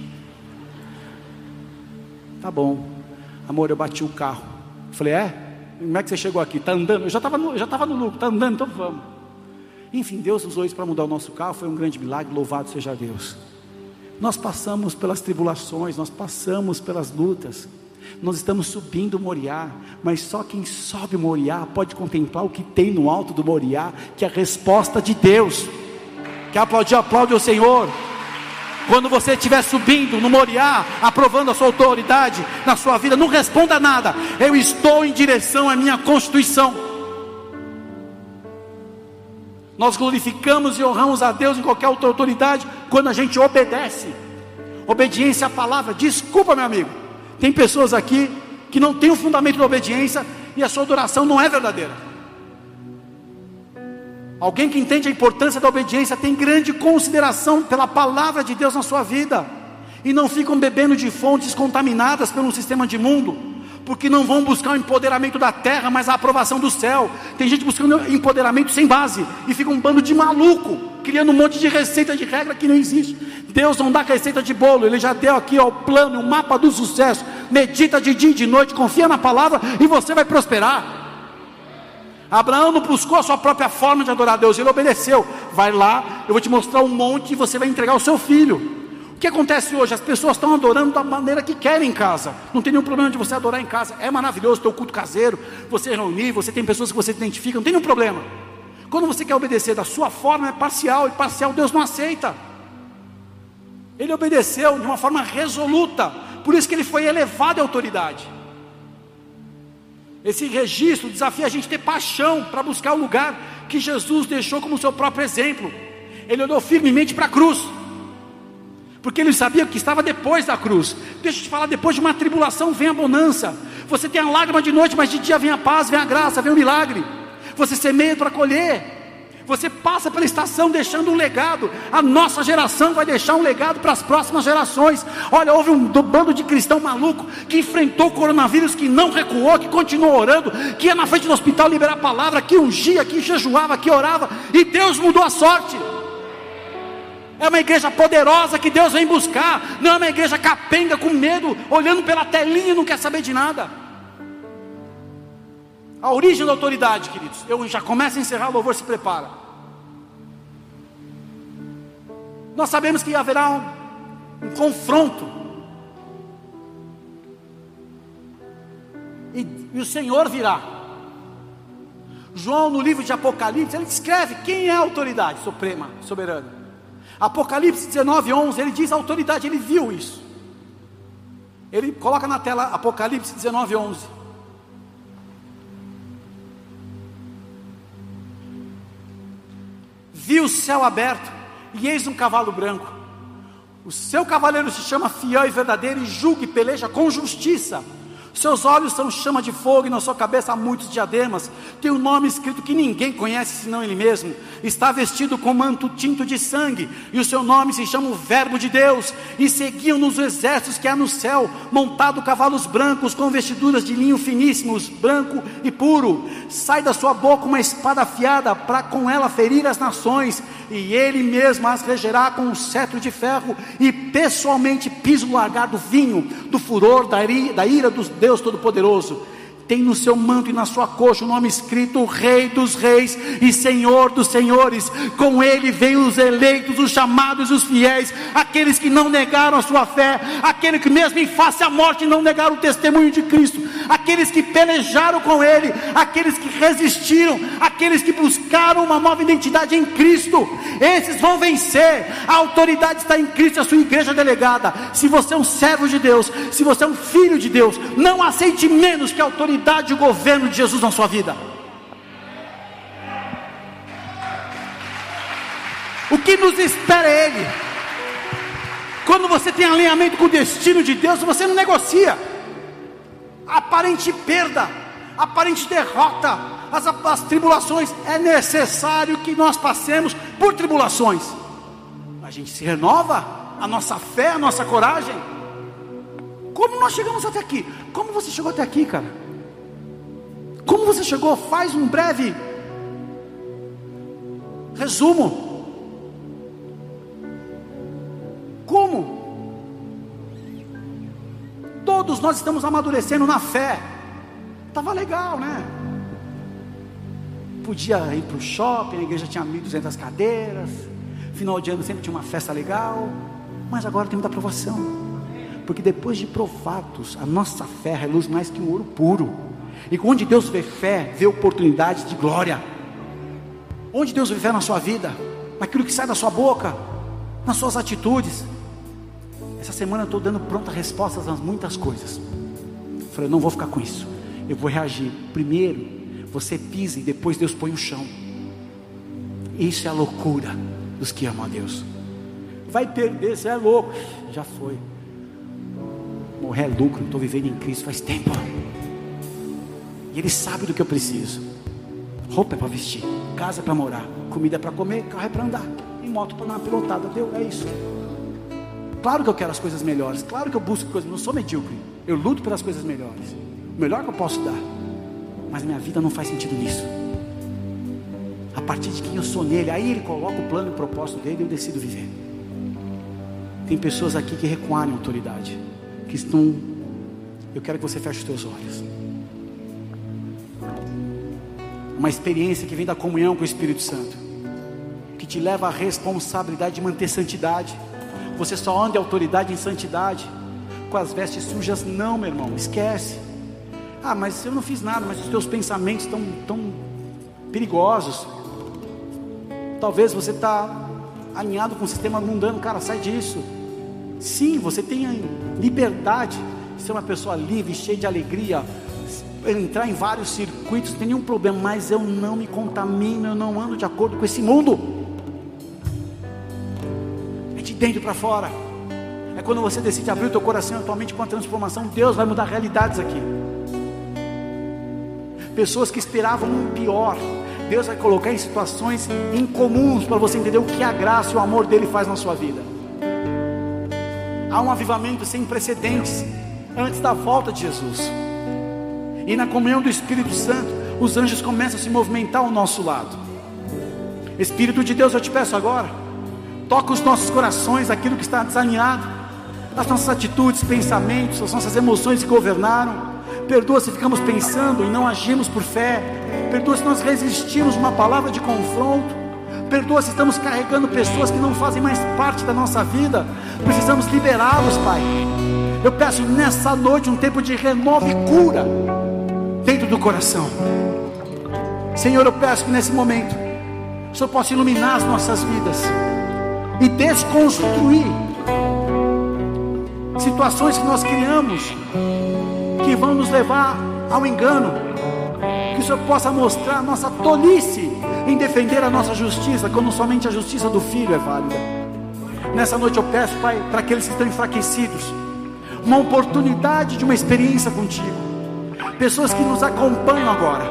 Tá bom. Amor, eu bati o carro. falei, é? Como é que você chegou aqui? Está andando? Eu já estava no, já no lucro, está andando, então vamos. Enfim, Deus usou isso para mudar o nosso carro, foi um grande milagre, louvado seja Deus. Nós passamos pelas tribulações, nós passamos pelas lutas, Nós estamos subindo o Moriá, mas só quem sobe o Moriá pode contemplar o que tem no alto do Moriá, que é a resposta de Deus. Quer aplaudir? Aplaude o Senhor. Quando você estiver subindo no Moriá, aprovando a sua autoridade na sua vida, não responda nada. Eu estou em direção à minha constituição. Nós glorificamos e honramos a Deus em qualquer outra autoridade quando a gente obedece. Obediência à palavra. Desculpa, meu amigo. Tem pessoas aqui que não têm o fundamento da obediência e a sua adoração não é verdadeira. Alguém que entende a importância da obediência tem grande consideração pela palavra de Deus na sua vida e não ficam bebendo de fontes contaminadas pelo sistema de mundo, porque não vão buscar o empoderamento da terra, mas a aprovação do céu. Tem gente buscando empoderamento sem base e fica um bando de maluco, criando um monte de receita de regra que não existe. Deus não dá receita de bolo, Ele já deu aqui ó, o plano, o mapa do sucesso. Medita de dia e de noite, confia na palavra e você vai prosperar. Abraão não buscou a sua própria forma de adorar a Deus, ele obedeceu. Vai lá, eu vou te mostrar um monte e você vai entregar o seu filho. O que acontece hoje? As pessoas estão adorando da maneira que querem em casa. Não tem nenhum problema de você adorar em casa. É maravilhoso o culto caseiro, você reunir, você tem pessoas que você identifica, não tem nenhum problema. Quando você quer obedecer da sua forma, é parcial, e parcial Deus não aceita. Ele obedeceu de uma forma resoluta, por isso que ele foi elevado à autoridade. Esse registro desafia a gente ter paixão para buscar o lugar que Jesus deixou como seu próprio exemplo. Ele olhou firmemente para a cruz, porque ele sabia que estava depois da cruz. Deixa eu te falar: depois de uma tribulação vem a bonança. Você tem a lágrima de noite, mas de dia vem a paz, vem a graça, vem o milagre. Você semeia para colher. Você passa pela estação deixando um legado. A nossa geração vai deixar um legado para as próximas gerações. Olha, houve um bando de cristão maluco que enfrentou o coronavírus, que não recuou, que continuou orando, que ia na frente do hospital liberar a palavra, que ungia, que jejuava, que orava, e Deus mudou a sorte. É uma igreja poderosa que Deus vem buscar, não é uma igreja capenga com medo, olhando pela telinha e não quer saber de nada. A origem da autoridade, queridos. Eu já começo a encerrar, o louvor se prepara. Nós sabemos que haverá um, um confronto. E, e o Senhor virá. João, no livro de Apocalipse, ele descreve quem é a autoridade suprema, soberana. Apocalipse 19, 11, ele diz a autoridade, ele viu isso. Ele coloca na tela Apocalipse 19, 11. Viu o céu aberto e eis um cavalo branco. O seu cavaleiro se chama fiel e verdadeiro e julga e peleja com justiça. Seus olhos são chama de fogo e na sua cabeça há muitos diademas. Tem um nome escrito que ninguém conhece senão ele mesmo. Está vestido com manto tinto de sangue, e o seu nome se chama o Verbo de Deus. E seguiam nos exércitos que há no céu, montado cavalos brancos com vestiduras de linho finíssimos, branco e puro. Sai da sua boca uma espada afiada para com ela ferir as nações, e ele mesmo as regerá com um cetro de ferro e pessoalmente pisa o largar do vinho, do furor da ira, da ira dos Deus Todo-Poderoso tem no seu manto e na sua coxa o nome escrito Rei dos Reis e Senhor dos Senhores. Com ele vêm os eleitos, os chamados, os fiéis, aqueles que não negaram a sua fé, aqueles que mesmo em face à morte não negaram o testemunho de Cristo, aqueles que pelejaram com ele, aqueles que resistiram, aqueles que buscaram uma nova identidade em Cristo. Esses vão vencer. A autoridade está em Cristo, a sua igreja delegada. Se você é um servo de Deus, se você é um filho de Deus, não aceite menos que a autoridade autoridade e governo de Jesus na sua vida. O que nos espera é Ele. Quando você tem alinhamento com o destino de Deus, você não negocia. Aparente perda, aparente derrota, as, as tribulações, é necessário que nós passemos por tribulações. A gente se renova, a nossa fé, a nossa coragem. Como nós chegamos até aqui? Como você chegou até aqui, cara? Como você chegou? Faz um breve resumo. Como? Todos nós estamos amadurecendo na fé. Tava legal, né? Podia ir para o shopping, a igreja tinha 1.200 cadeiras. Final de ano sempre tinha uma festa legal. Mas agora tem muita aprovação Porque depois de provados, a nossa fé reluz mais que um ouro puro. E onde Deus vê fé, vê oportunidade de glória. Onde Deus vê fé na sua vida, naquilo que sai da sua boca, nas suas atitudes. Essa semana eu estou dando prontas respostas a muitas coisas. Falei, não vou ficar com isso. Eu vou reagir. Primeiro, você pisa e depois Deus põe o chão. Isso é a loucura dos que amam a Deus. Vai perder, você é louco. Já foi. Morrer é lucro, estou vivendo em Cristo faz tempo. E Ele sabe do que eu preciso. Roupa é para vestir, casa é para morar, comida é para comer, carro é para andar, e moto para dar uma pilotada. Deu, é isso. Claro que eu quero as coisas melhores, claro que eu busco coisas, não sou medíocre. Eu luto pelas coisas melhores. O melhor que eu posso dar. Mas minha vida não faz sentido nisso. A partir de quem eu sou nele, aí ele coloca o plano e o propósito dele e eu decido viver. Tem pessoas aqui que recuarem a autoridade, que estão. Eu quero que você feche os teus olhos. Uma experiência que vem da comunhão com o Espírito Santo, que te leva à responsabilidade de manter santidade. Você só anda em autoridade em santidade, com as vestes sujas, não, meu irmão, esquece. Ah, mas eu não fiz nada, mas os teus pensamentos estão tão perigosos. Talvez você está alinhado com o sistema mundano, cara, sai disso. Sim, você tem liberdade de ser uma pessoa livre, cheia de alegria, entrar em vários circuitos, não tem nenhum problema, mas eu não me contamino, eu não ando de acordo com esse mundo. É de dentro para fora. É quando você decide abrir o teu coração atualmente com a transformação, Deus vai mudar realidades aqui. Pessoas que esperavam um pior, Deus vai colocar em situações incomuns para você entender o que a graça e o amor dele faz na sua vida. Há um avivamento sem precedentes antes da volta de Jesus. E na comunhão do Espírito Santo, os anjos começam a se movimentar ao nosso lado. Espírito de Deus, eu te peço agora, toca os nossos corações, aquilo que está desalinhado, as nossas atitudes, pensamentos, as nossas emoções que governaram. Perdoa se ficamos pensando e não agimos por fé. Perdoa se nós resistimos uma palavra de confronto. Perdoa se estamos carregando pessoas que não fazem mais parte da nossa vida. Precisamos liberá-los, Pai. Eu peço nessa noite um tempo de renovo e cura do coração. Senhor, eu peço que nesse momento o Senhor possa iluminar as nossas vidas e desconstruir situações que nós criamos que vão nos levar ao engano. Que o Senhor possa mostrar a nossa tolice em defender a nossa justiça, quando somente a justiça do Filho é válida. Nessa noite eu peço, Pai, para aqueles que estão enfraquecidos, uma oportunidade de uma experiência contigo pessoas que nos acompanham agora,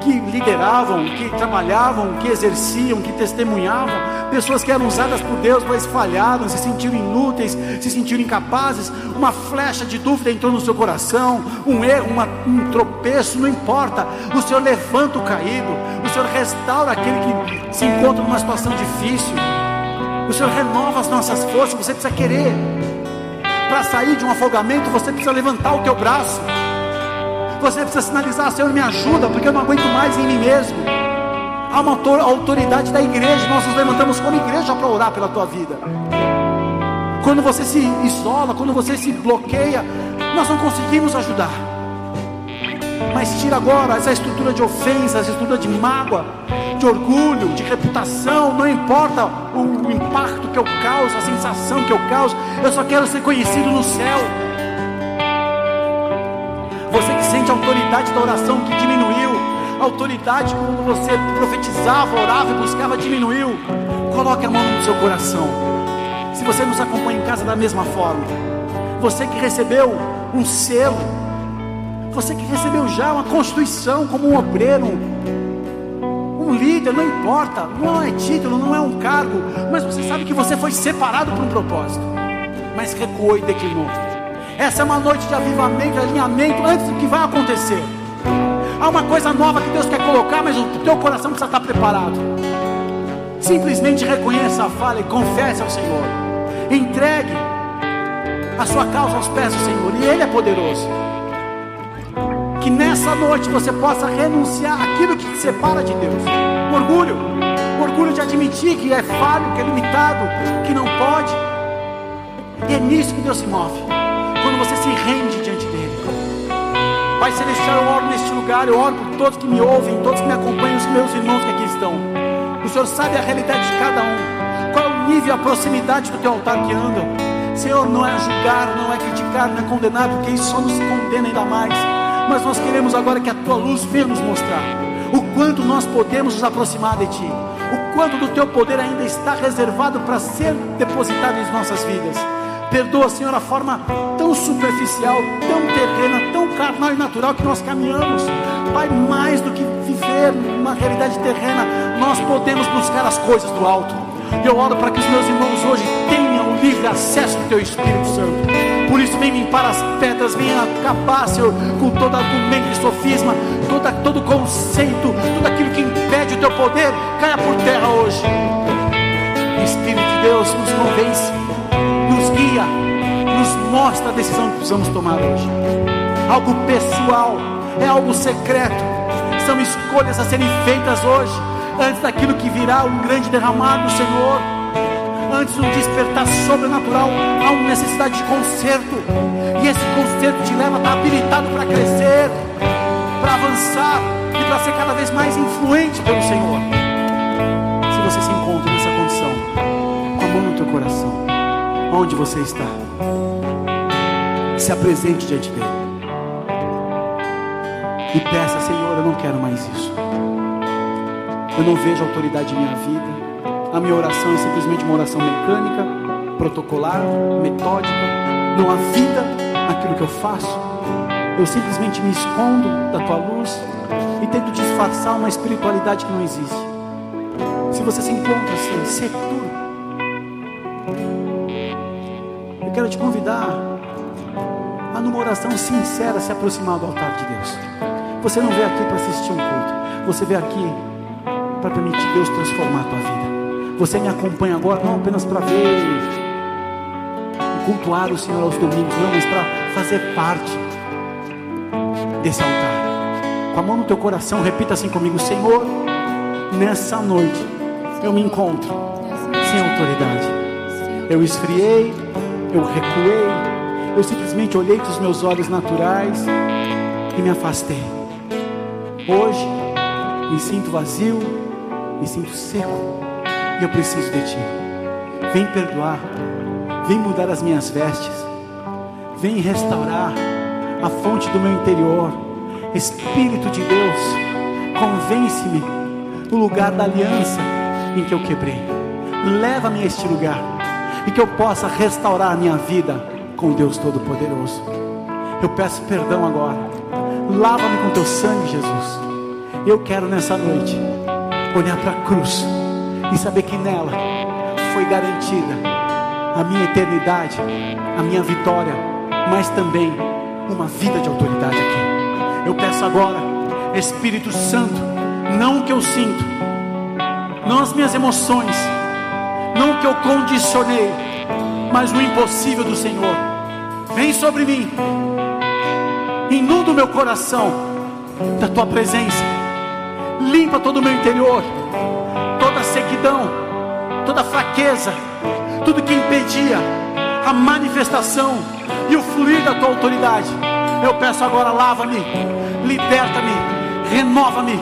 que lideravam, que trabalhavam, que exerciam, que testemunhavam, pessoas que eram usadas por Deus, mas falharam, se sentiram inúteis, se sentiram incapazes, uma flecha de dúvida entrou no seu coração, um erro, uma, um tropeço, não importa, o Senhor levanta o caído, o Senhor restaura aquele que se encontra numa situação difícil, o Senhor renova as nossas forças, você precisa querer. Para sair de um afogamento, você precisa levantar o teu braço. Você precisa sinalizar, Senhor, me ajuda, porque eu não aguento mais em mim mesmo. Há uma autoridade da igreja, nós nos levantamos como igreja para orar pela tua vida. Quando você se isola, quando você se bloqueia, nós não conseguimos ajudar. Mas tira agora essa estrutura de ofensa, essa estrutura de mágoa, de orgulho, de reputação, não importa o, o impacto que eu causo, a sensação que eu causo, eu só quero ser conhecido no céu. Sente a autoridade da oração que diminuiu, a autoridade quando você profetizava, orava e buscava diminuiu. Coloque a mão no seu coração. Se você nos acompanha em casa da mesma forma, você que recebeu um selo, você que recebeu já uma constituição como um obreiro, um líder, não importa, não é título, não é um cargo, mas você sabe que você foi separado por um propósito, mas recuou e declinou. Essa é uma noite de avivamento, de alinhamento antes do que vai acontecer. Há uma coisa nova que Deus quer colocar, mas o teu coração precisa estar preparado. Simplesmente reconheça a falha e confesse ao Senhor. Entregue a sua causa aos pés do Senhor, e Ele é poderoso. Que nessa noite você possa renunciar aquilo que te separa de Deus. O orgulho, o orgulho de admitir que é falho, que é limitado, que não pode. E é nisso que Deus se move. Você se rende diante dele. Pai Celestial, eu oro neste lugar, eu oro por todos que me ouvem, todos que me acompanham, os meus irmãos que aqui estão. O Senhor sabe a realidade de cada um, qual é o nível, a proximidade do teu altar que andam. Senhor, não é julgar, não é criticar, não é condenar, porque isso só nos condena ainda mais. Mas nós queremos agora que a tua luz venha nos mostrar o quanto nós podemos nos aproximar de ti, o quanto do teu poder ainda está reservado para ser depositado em nossas vidas. Perdoa, Senhor, a forma tão superficial, tão terrena, tão carnal e natural que nós caminhamos. Pai, mais do que viver uma realidade terrena, nós podemos buscar as coisas do alto. Eu oro para que os meus irmãos hoje tenham livre acesso ao Teu Espírito Santo. Por isso, vem limpar as pedras, vem acabar, Senhor, com todo argumento e sofisma, toda, todo conceito, tudo aquilo que impede o Teu poder, caia por terra hoje. Espírito de Deus, nos convence guia, nos mostra a decisão que precisamos tomar hoje. Algo pessoal, é algo secreto, são escolhas a serem feitas hoje, antes daquilo que virá um grande derramar do Senhor, antes de um despertar sobrenatural, há uma necessidade de conserto, e esse conserto te leva a estar habilitado para crescer, para avançar e para ser cada vez mais influente pelo Senhor. Onde você está. Se apresente diante dele. E peça, Senhor, eu não quero mais isso. Eu não vejo autoridade em minha vida. A minha oração é simplesmente uma oração mecânica, protocolar, metódica. Não há vida naquilo que eu faço. Eu simplesmente me escondo da tua luz e tento disfarçar uma espiritualidade que não existe. Se você se encontra assim, sepultura eu te convidar a, numa oração sincera, se aproximar do altar de Deus. Você não veio aqui para assistir um culto, você veio aqui para permitir Deus transformar a tua vida. Você me acompanha agora não apenas para ver e cultuar o Senhor aos domingos, não, mas para fazer parte desse altar. Com a mão no teu coração, repita assim comigo: Senhor, nessa noite eu me encontro sem autoridade. Eu esfriei, eu recuei, eu simplesmente olhei com os meus olhos naturais e me afastei. Hoje me sinto vazio, me sinto seco e eu preciso de Ti. Vem perdoar, vem mudar as minhas vestes, vem restaurar a fonte do meu interior. Espírito de Deus, convence-me no lugar da aliança em que eu quebrei. Leva-me a este lugar e que eu possa restaurar minha vida com Deus Todo-Poderoso. Eu peço perdão agora. Lava-me com teu sangue, Jesus. Eu quero nessa noite olhar para a cruz e saber que nela foi garantida a minha eternidade, a minha vitória, mas também uma vida de autoridade aqui. Eu peço agora, Espírito Santo, não o que eu sinto, não as minhas emoções, não que eu condicionei, mas o impossível do Senhor. Vem sobre mim, inunda o meu coração da tua presença, limpa todo o meu interior, toda a sequidão, toda fraqueza, tudo que impedia a manifestação e o fluir da tua autoridade. Eu peço agora, lava-me, liberta-me, renova-me,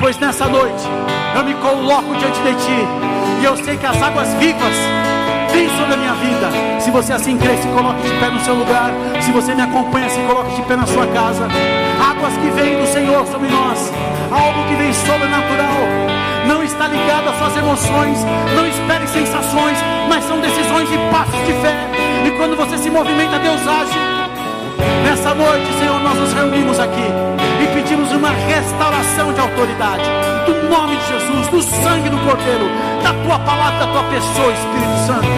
pois nessa noite eu me coloco diante de ti e eu sei que as águas vivas vêm sobre a minha vida. Se você assim crê, se coloque de pé no seu lugar. Se você me acompanha, se coloque de pé na sua casa. Águas que vêm do Senhor sobre nós. Algo que vem sobrenatural. Não está ligado às suas emoções. Não espere sensações, mas são decisões e passos de fé. E quando você se movimenta, Deus age. Nessa noite, Senhor, nós nos reunimos aqui e pedimos uma restauração de autoridade do nome de Jesus, do sangue do Cordeiro, da tua palavra, da tua pessoa, Espírito Santo.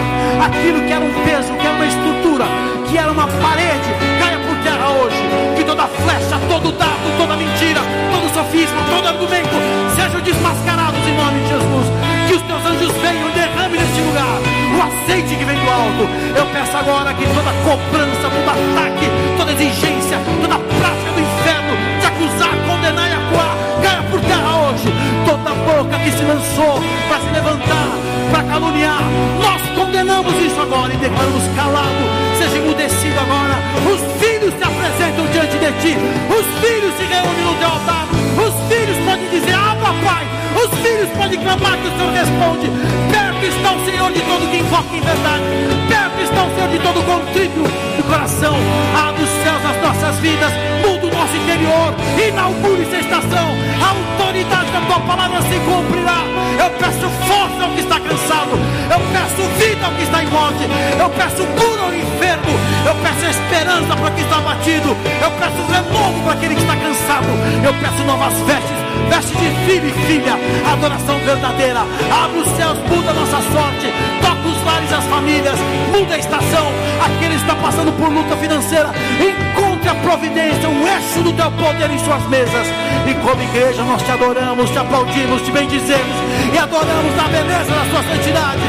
Aquilo que era um peso, que era uma estrutura, que era uma parede, caia por terra hoje. Que toda flecha, todo dado, toda mentira, todo sofisma, todo argumento sejam desmascarados em nome de Jesus. Teus anjos venham e derramem neste lugar o aceite que vem do alto. Eu peço agora que toda cobrança, todo ataque, toda exigência, toda prática do inferno, de acusar, condenar e acuar, caia por terra hoje. Toda boca que se lançou para se levantar, para caluniar, nós condenamos isso agora e declaramos calado, seja emudecido agora Os filhos se apresentam diante de ti. Os filhos se reúnem no teu altar. Os filhos podem dizer, ah, papai. Os filhos podem clamar que o Senhor responde. Perto está o Senhor de todo que invoca em verdade. Perto está o Senhor de todo contrito coração. Abre os céus nas nossas vidas. Muda o nosso interior. Inaugure essa estação. A autoridade da tua palavra se cumprirá. Eu peço força ao que está cansado. Eu peço vida ao que está em morte. Eu peço cura ao enfermo. Eu peço esperança para quem está abatido. Eu peço renovo para aquele que está cansado. Eu peço novas vestes veste de filho e filha, adoração verdadeira. Abre os céus, muda a nossa sorte, toca os lares e as famílias, muda a estação. Aquele que está passando por luta financeira, encontre a providência, o eixo do teu poder em suas mesas. E como igreja, nós te adoramos, te aplaudimos, te bendizemos e adoramos a beleza da sua santidade.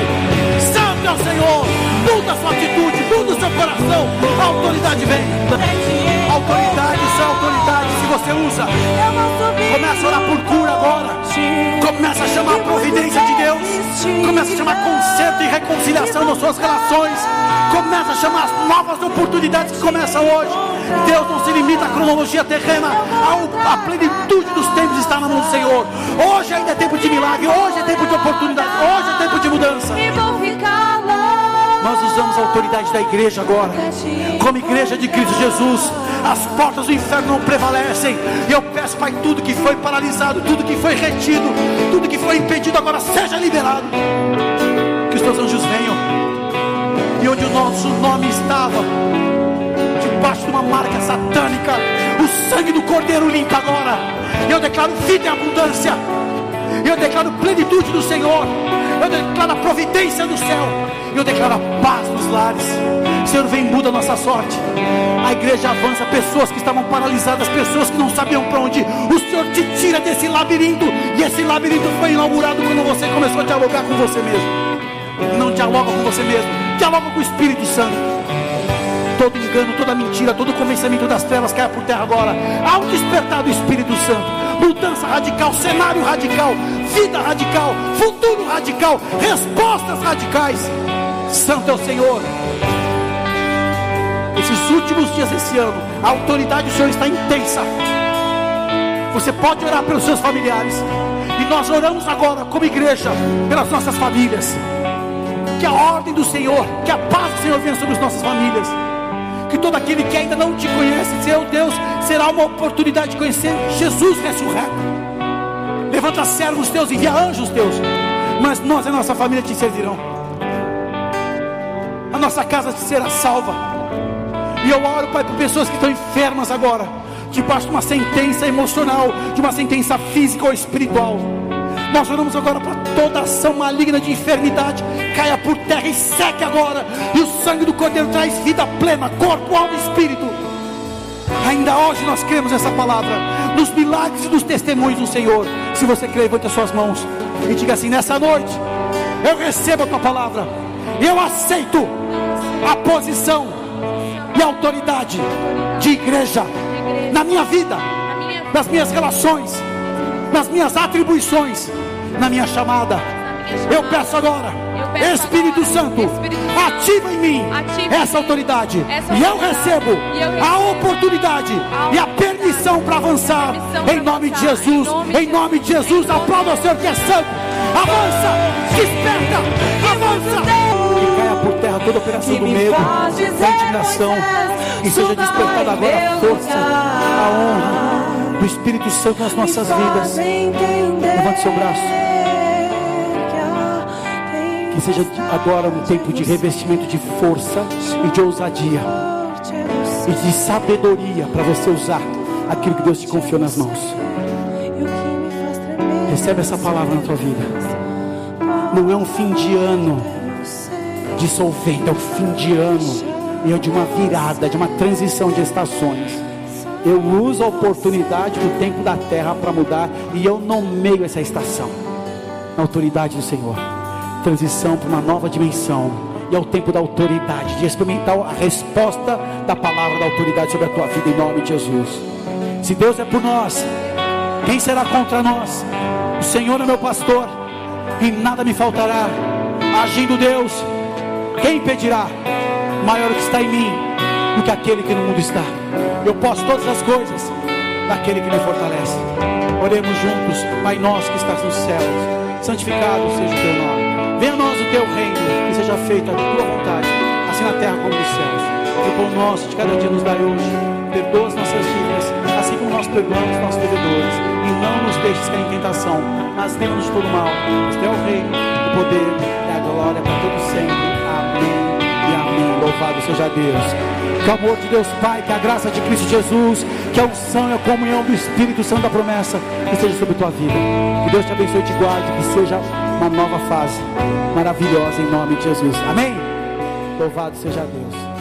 Santo é o Senhor, muda a sua atitude, muda o seu coração. A autoridade vem. Autoridade, isso é autoridade. Se você usa, começa a orar por cura agora. Começa a chamar a providência de Deus. Começa a chamar conserto e reconciliação nas suas relações. Começa a chamar as novas oportunidades que começam hoje. Deus não se limita à cronologia terrena. A plenitude dos tempos está na mão do Senhor. Hoje ainda é tempo de milagre. Hoje é tempo de oportunidade. Hoje é tempo de mudança. Nós usamos a autoridade da igreja agora, como igreja de Cristo Jesus. As portas do inferno não prevalecem. E eu peço, Pai, tudo que foi paralisado, tudo que foi retido, tudo que foi impedido, agora seja liberado. Que os teus anjos venham. E onde o nosso nome estava, debaixo de uma marca satânica, o sangue do Cordeiro limpa agora. E eu declaro vida e abundância. Eu declaro plenitude do Senhor. Eu declaro a providência do céu. Eu declaro a paz nos lares. Senhor, vem muda a nossa sorte. A igreja avança, pessoas que estavam paralisadas, pessoas que não sabiam para onde. O Senhor te tira desse labirinto. E esse labirinto foi inaugurado quando você começou a dialogar com você mesmo. Não dialoga com você mesmo, dialoga com o Espírito Santo. Todo engano, toda mentira, todo convencimento das trevas cai por terra agora. Há um despertar do Espírito Santo mudança radical, cenário radical, vida radical, futuro radical, respostas radicais. Santo é o Senhor. Esses últimos dias desse ano, a autoridade do Senhor está intensa. Você pode orar pelos seus familiares. E nós oramos agora, como igreja, pelas nossas famílias. Que a ordem do Senhor, que a paz do Senhor venha sobre as nossas famílias. Que todo aquele que ainda não te conhece, seu Deus, será uma oportunidade de conhecer Jesus ressurreto. Levanta servos teus, envia anjos teus. Mas nós e a nossa família te servirão. A nossa casa será salva. E eu oro, Pai, por pessoas que estão enfermas agora, debaixo de uma sentença emocional, de uma sentença física ou espiritual. Nós oramos agora para toda ação maligna de enfermidade caia por terra e seque agora. E o sangue do Cordeiro traz vida plena, corpo, alma e espírito. Ainda hoje nós cremos essa palavra, nos milagres e nos testemunhos do Senhor. Se você crê, levante as suas mãos e diga assim: nessa noite, eu recebo a tua palavra, eu aceito a posição e autoridade de igreja na minha vida, nas minhas relações, nas minhas atribuições, na minha chamada. Eu peço agora, Espírito Santo, ativa em mim essa autoridade. e eu recebo a oportunidade e a permissão para avançar. Em nome de Jesus. Em nome de Jesus, aplauda o Senhor que é santo. Avança, desperta, avança. Por terra toda operação do medo, da indignação, e seja despertada agora a força, do Espírito Santo nas nossas vidas. Levante seu braço. Que seja agora um tempo de revestimento de força e de ousadia e de sabedoria para você usar aquilo que Deus te confiou nas mãos. Recebe essa palavra na tua vida. Não é um fim de ano dissolvendo, é o fim de ano e é de uma virada, de uma transição de estações. Eu uso a oportunidade do tempo da terra para mudar e eu nomeio essa estação na autoridade do Senhor. Transição para uma nova dimensão. E é o tempo da autoridade, de experimentar a resposta da palavra da autoridade sobre a tua vida em nome de Jesus. Se Deus é por nós, quem será contra nós? O Senhor é meu pastor, e nada me faltará. Agindo Deus, quem impedirá? Maior que está em mim do que aquele que no mundo está. Eu posso todas as coisas daquele que me fortalece. Oremos juntos, Pai nosso que estás nos céus, santificado seja o teu nome. Venha a nós o teu reino, que seja feita a tua vontade, assim na terra como nos céus. E o pão nosso de cada dia nos dai hoje. Perdoa as nossas dívidas, assim como nós perdoamos nossos devedores. E não nos deixes cair em tentação, mas livra-nos todo mal. Pois teu o reino, o poder e a glória para todos sempre. Amém e amém. Louvado seja Deus. Que o amor de Deus Pai, que a graça de Cristo Jesus, que a unção e a comunhão do Espírito Santo da promessa, que seja sobre a tua vida. Que Deus te abençoe e te guarde, que seja uma nova fase maravilhosa em nome de Jesus. Amém? Louvado seja Deus.